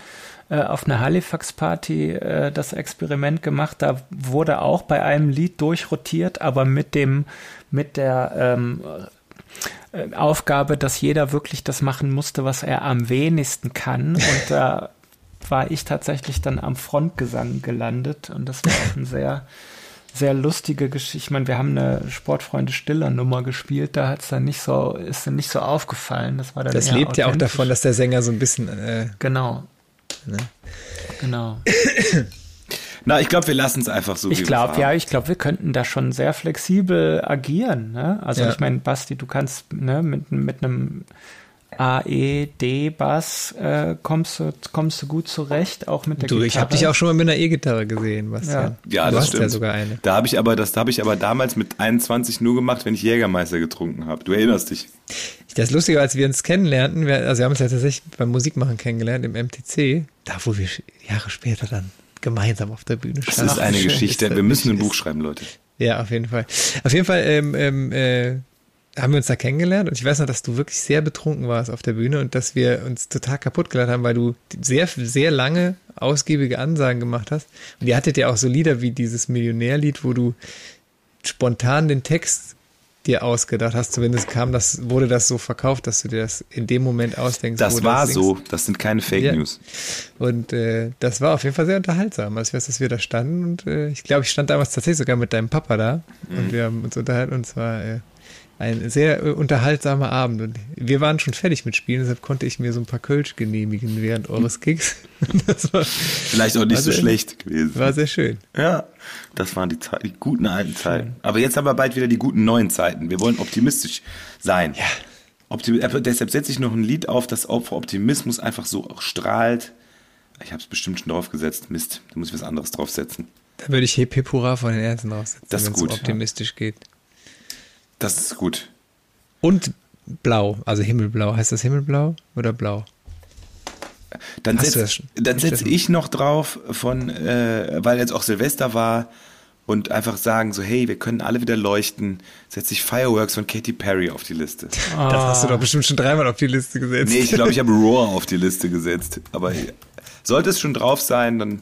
äh, auf einer Halifax-Party äh, das Experiment gemacht. Da wurde auch bei einem Lied durchrotiert, aber mit dem, mit der, ähm, äh, Aufgabe, dass jeder wirklich das machen musste, was er am wenigsten kann. Und da war ich tatsächlich dann am Frontgesang gelandet. Und das war auch ein sehr, sehr lustige Geschichte. Ich meine, wir haben eine Sportfreunde Stiller Nummer gespielt, da hat's dann nicht so, ist dann nicht so aufgefallen. Das war dann Das lebt ja auch davon, dass der Sänger so ein bisschen. Äh, genau. Ne? Genau. Na, ich glaube, wir lassen es einfach so. Ich glaube, ja, ich glaube, wir könnten da schon sehr flexibel agieren. Ne? Also ja. ich meine, Basti, du kannst ne, mit, mit einem AE-D-Bass äh, kommst, du, kommst du gut zurecht, auch mit der du, Gitarre. Ich habe dich auch schon mal mit einer E-Gitarre gesehen, was ja. Ja, du das hast stimmt. ja sogar eine. Da habe ich aber, das habe ich aber damals mit 21 nur gemacht, wenn ich Jägermeister getrunken habe. Du erinnerst dich. Das Lustige, als wir uns kennenlernten, wir, also wir haben uns ja tatsächlich beim Musikmachen kennengelernt im MTC, da wo wir Jahre später dann gemeinsam auf der Bühne standen. Das ist eine Geschichte. Wir müssen ein Buch schreiben, Leute. Ja, auf jeden Fall. Auf jeden Fall ähm, ähm, äh, haben wir uns da kennengelernt und ich weiß noch, dass du wirklich sehr betrunken warst auf der Bühne und dass wir uns total kaputt gelacht haben, weil du sehr, sehr lange ausgiebige Ansagen gemacht hast. Und ihr hattet ja auch so Lieder wie dieses Millionärlied, wo du spontan den Text dir ausgedacht hast. Zumindest kam das, wurde das so verkauft, dass du dir das in dem Moment ausdenkst. Das war das so. Das sind keine Fake ja. News. Und äh, das war auf jeden Fall sehr unterhaltsam. Also ich weiß, dass wir da standen und äh, ich glaube, ich stand damals tatsächlich sogar mit deinem Papa da mhm. und wir haben uns unterhalten und zwar äh, ein sehr äh, unterhaltsamer Abend. Und wir waren schon fertig mit Spielen, deshalb konnte ich mir so ein paar Kölsch genehmigen während eures Gigs. War, Vielleicht auch nicht so sehr, schlecht gewesen. War sehr schön. Ja, das waren die, Zeit, die guten alten Zeiten. Aber jetzt haben wir bald wieder die guten neuen Zeiten. Wir wollen optimistisch sein. Ja. Optim deshalb setze ich noch ein Lied auf, das vor Optimismus einfach so auch strahlt. Ich habe es bestimmt schon draufgesetzt. Mist, da muss ich was anderes draufsetzen. Da würde ich Hip Hip Hurra von den Ärzten draufsetzen, wenn es optimistisch ja. geht. Das ist gut. Und blau, also himmelblau. Heißt das himmelblau oder blau? Dann setze setz ich noch drauf von, äh, weil jetzt auch Silvester war und einfach sagen so, hey, wir können alle wieder leuchten, setze ich Fireworks von Katy Perry auf die Liste. Oh. Das hast du doch bestimmt schon dreimal auf die Liste gesetzt. Nee, ich glaube, ich habe Roar auf die Liste gesetzt. Aber sollte es schon drauf sein, dann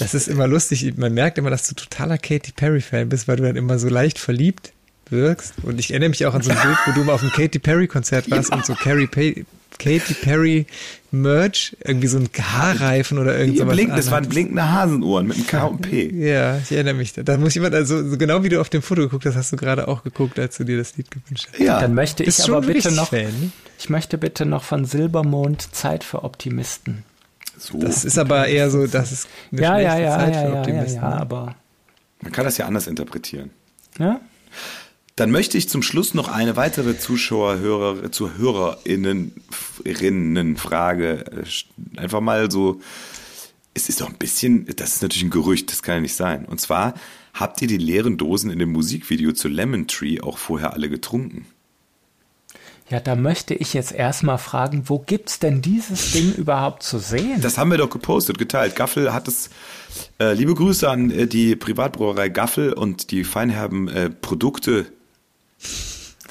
das ist immer lustig. Man merkt immer, dass du totaler Katy Perry-Fan bist, weil du dann immer so leicht verliebt wirkst. Und ich erinnere mich auch an so ein Bild, wo du mal auf einem Katy Perry Konzert warst ja. und so Carrie Pay Katy Perry Merch, irgendwie so ein Haarreifen oder irgendwas. Blink, das waren blinkende Hasenohren mit einem K und P. Ja, ich erinnere mich. Da muss jemand, also so genau wie du auf dem Foto geguckt hast, hast du gerade auch geguckt, als du dir das Lied gewünscht hast. Ja. Dann möchte ich aber bitte noch, Fan, ne? ich möchte bitte noch von Silbermond Zeit für Optimisten. So. Das ist aber eher so, das ist eine ja, ja, ja, Zeit ja, für Optimisten. Ja, ja, ja, aber man kann das ja anders interpretieren. Ja? Dann möchte ich zum Schluss noch eine weitere Zuschauer, Hörer, ZuhörerInnen, Frage äh, einfach mal so, es ist doch ein bisschen, das ist natürlich ein Gerücht, das kann ja nicht sein. Und zwar, habt ihr die leeren Dosen in dem Musikvideo zu Lemon Tree auch vorher alle getrunken? Ja, da möchte ich jetzt erstmal fragen, wo gibt's denn dieses Ding überhaupt zu sehen? Das haben wir doch gepostet, geteilt. Gaffel hat es. Äh, liebe Grüße an äh, die Privatbrauerei Gaffel und die feinherben äh, Produkte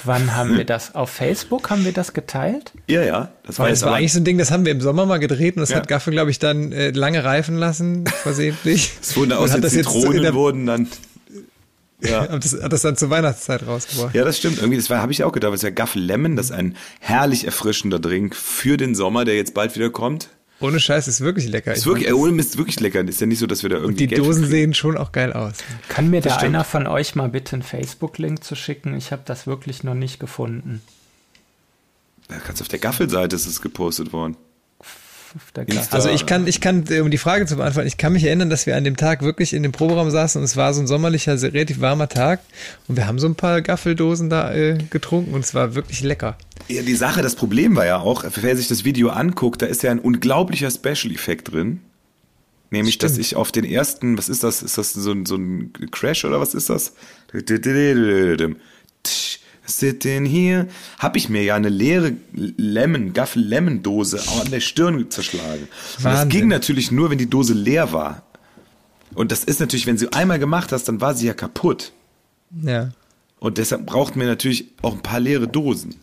Wann haben wir das? Auf Facebook haben wir das geteilt? Ja, ja. Das war, das war eigentlich so ein Ding, das haben wir im Sommer mal gedreht und das ja. hat Gaffe, glaube ich, dann äh, lange reifen lassen, versehentlich. Es wurden aus den Zitronen der, wurden dann. Ja. Und das hat das dann zur Weihnachtszeit rausgebracht. Ja, das stimmt. Irgendwie, das habe ich auch gedacht. Das ist ja Gaffel Lemon, das ist ein herrlich erfrischender Drink für den Sommer, der jetzt bald wieder kommt. Ohne Scheiß ist wirklich lecker. Ist wirklich, ohne Mist wirklich lecker. Ist ja nicht so, dass wir da irgendwie. Und die Geld Dosen sehen schon auch geil aus. Kann mir da einer von euch mal bitte einen Facebook-Link zu schicken? Ich habe das wirklich noch nicht gefunden. Da kannst auf der Gaffelseite ist es gepostet worden der Klasse. Also ich kann, ich kann, um die Frage zu beantworten, ich kann mich erinnern, dass wir an dem Tag wirklich in dem Proberaum saßen und es war so ein sommerlicher, relativ warmer Tag und wir haben so ein paar Gaffeldosen da äh, getrunken und es war wirklich lecker. Ja, die Sache, das Problem war ja auch, wer sich das Video anguckt, da ist ja ein unglaublicher Special-Effekt drin. Nämlich, Stimmt. dass ich auf den ersten, was ist das? Ist das so, so ein Crash oder was ist das? Sitting here, habe ich mir ja eine leere Lemon, Gaffel Lemon Dose an der Stirn zerschlagen. Und das ging natürlich nur, wenn die Dose leer war. Und das ist natürlich, wenn sie einmal gemacht hast, dann war sie ja kaputt. Ja. Und deshalb braucht man natürlich auch ein paar leere Dosen.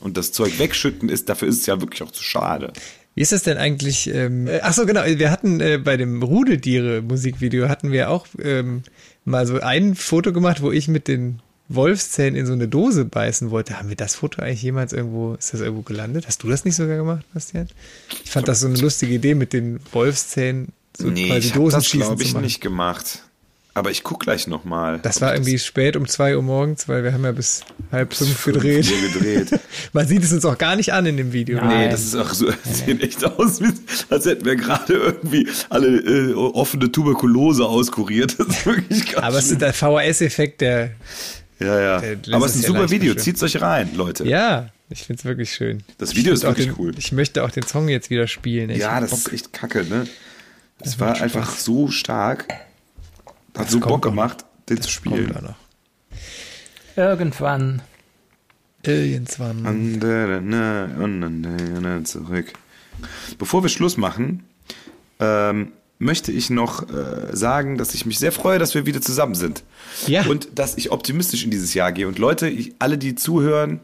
Und das Zeug wegschütten ist, dafür ist es ja wirklich auch zu schade. Wie ist das denn eigentlich? Ähm, äh, ach so, genau. Wir hatten äh, bei dem Rudeltiere Musikvideo hatten wir auch ähm, mal so ein Foto gemacht, wo ich mit den Wolfszähnen in so eine Dose beißen wollte. Haben wir das Foto eigentlich jemals irgendwo, ist das irgendwo gelandet? Hast du das nicht sogar gemacht, Bastian? Ich fand das so eine lustige Idee mit den Wolfszähnen so nee, quasi ich hab das glaube zu ich nicht gemacht. Aber ich guck gleich nochmal. Das war irgendwie spät um zwei Uhr morgens, weil wir haben ja bis halb fünf gedreht. gedreht. Man sieht es uns auch gar nicht an in dem Video. Nein. Nee, das ist auch so, das sieht echt aus, als hätten wir gerade irgendwie alle äh, offene Tuberkulose auskuriert. Das ist wirklich krass. Aber es ist der VHS-Effekt, der, ja, ja. Aber es ist es ein super Video. Zieht's euch rein, Leute. ja, ich finde es wirklich schön. Das Video ist wirklich den, cool. Ich möchte auch den Song jetzt wieder spielen. Ich Ja, das Bock. ist echt kacke, ne? Das Das war macht einfach Spaß. so stark. Hat Das so kommt Bock gemacht, den zu Kommt spielen. noch. Irgendwann. Irgendwann. Andere, ne, und dann, ne, zurück. Bevor wir Schluss machen, ähm, möchte ich noch äh, sagen, dass ich mich sehr freue, dass wir wieder zusammen sind. Ja. Und dass ich optimistisch in dieses Jahr gehe. Und Leute, ich, alle, die zuhören,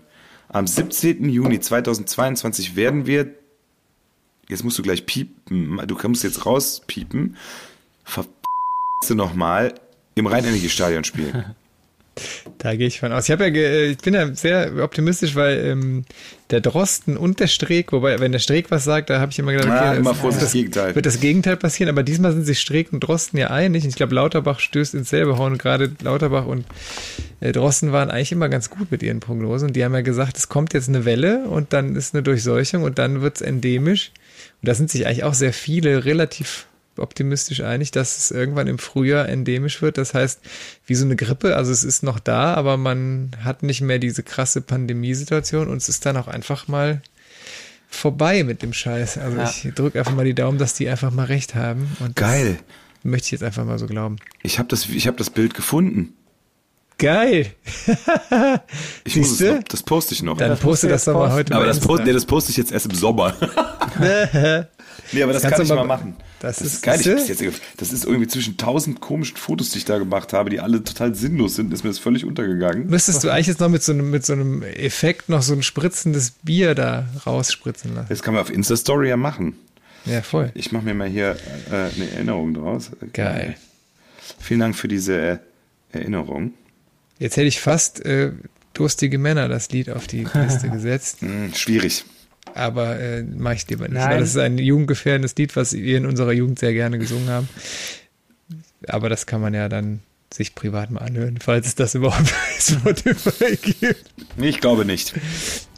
am 17. Juni 2022 werden wir, jetzt musst du gleich piepen, du kannst jetzt rauspiepen, ver nochmal im Rhein-Energie-Stadion spielen. Da gehe ich von aus. Ich, hab ja ge- ich bin ja sehr optimistisch, weil ähm, der Drosten und der Streeck, wobei, wenn der Streeck was sagt, da habe ich immer gedacht, Ah, okay, immer das, das das Gegenteil. wird das Gegenteil passieren, aber diesmal sind sich Streeck und Drosten ja einig. Und ich glaube, Lauterbach stößt ins selbe Horn. Gerade Lauterbach und äh, Drosten waren eigentlich immer ganz gut mit ihren Prognosen. Und die haben ja gesagt, es kommt jetzt eine Welle und dann ist eine Durchseuchung und dann wird es endemisch. Und da sind sich eigentlich auch sehr viele relativ optimistisch einig, dass es irgendwann im Frühjahr endemisch wird. Das heißt, wie so eine Grippe, also es ist noch da, aber man hat nicht mehr diese krasse Pandemiesituation und es ist dann auch einfach mal vorbei mit dem Scheiß. Also Ja. ich drücke einfach mal die Daumen, dass die einfach mal recht haben. Geil. möchte ich jetzt einfach mal so glauben. Ich habe das, ich hab das Bild gefunden. Geil! Ich muss es das poste ich noch. Dann Das poste das jetzt doch mal heute aber das, post, nee, das poste ich jetzt erst im Sommer. nee, aber das Kannst kann ich du mal mal- machen. das Das, ist ist- geil. Ich hab's jetzt, das ist irgendwie zwischen tausend komischen Fotos, die ich da gemacht habe, die alle total sinnlos sind, ist mir das völlig untergegangen. Müsstest du eigentlich jetzt noch mit so, einem, mit so einem Effekt noch so ein spritzendes Bier da rausspritzen lassen? Das kann man auf Insta-Story ja machen. Ja, voll. Ich mache mir mal hier äh, eine Erinnerung draus. Geil. Vielen Dank für diese äh, Erinnerung. Jetzt hätte ich fast äh, Durstige Männer das Lied auf die Liste gesetzt, Hm, schwierig. aber äh, mache ich lieber nicht, Nein. weil das ist ein jugendgefährdendes Lied, was wir in unserer Jugend sehr gerne gesungen haben. Aber das kann man ja dann sich privat mal anhören, falls es das überhaupt bei Spotify gibt. Nee, ich glaube nicht.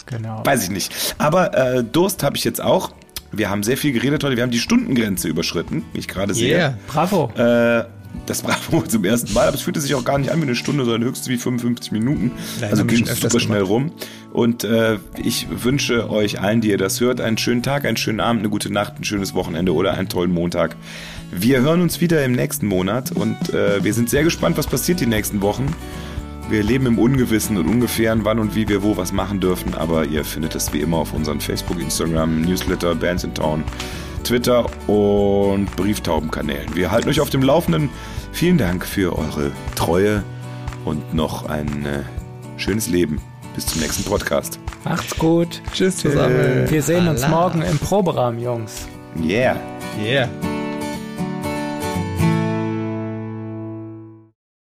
Genau. Weiß ich nicht. Aber äh, Durst habe ich jetzt auch. Wir haben sehr viel geredet heute. Wir haben die Stundengrenze überschritten, wie ich gerade sehe. Yeah. Bravo. Äh, das Bravo zum ersten Mal, aber es fühlte sich auch gar nicht an wie eine Stunde, sondern höchstens wie 55 Minuten. Nein, also ging super schnell rum. Und äh, ich wünsche euch allen, die ihr das hört, einen schönen Tag, einen schönen Abend, eine gute Nacht, ein schönes Wochenende oder einen tollen Montag. Wir hören uns wieder im nächsten Monat und äh, wir sind sehr gespannt, was passiert die nächsten Wochen. Wir leben im Ungewissen und Ungefähren, wann und wie wir wo was machen dürfen, aber ihr findet es wie immer auf unseren Facebook, Instagram, Newsletter, Bands in Town, Twitter und Brieftaubenkanälen. Wir halten euch auf dem Laufenden. Vielen Dank für eure Treue und noch ein äh, schönes Leben. Bis zum nächsten Podcast. Macht's gut. Tschüss zusammen. Wir sehen uns Allah. morgen im Proberaum, Jungs. Yeah. Yeah.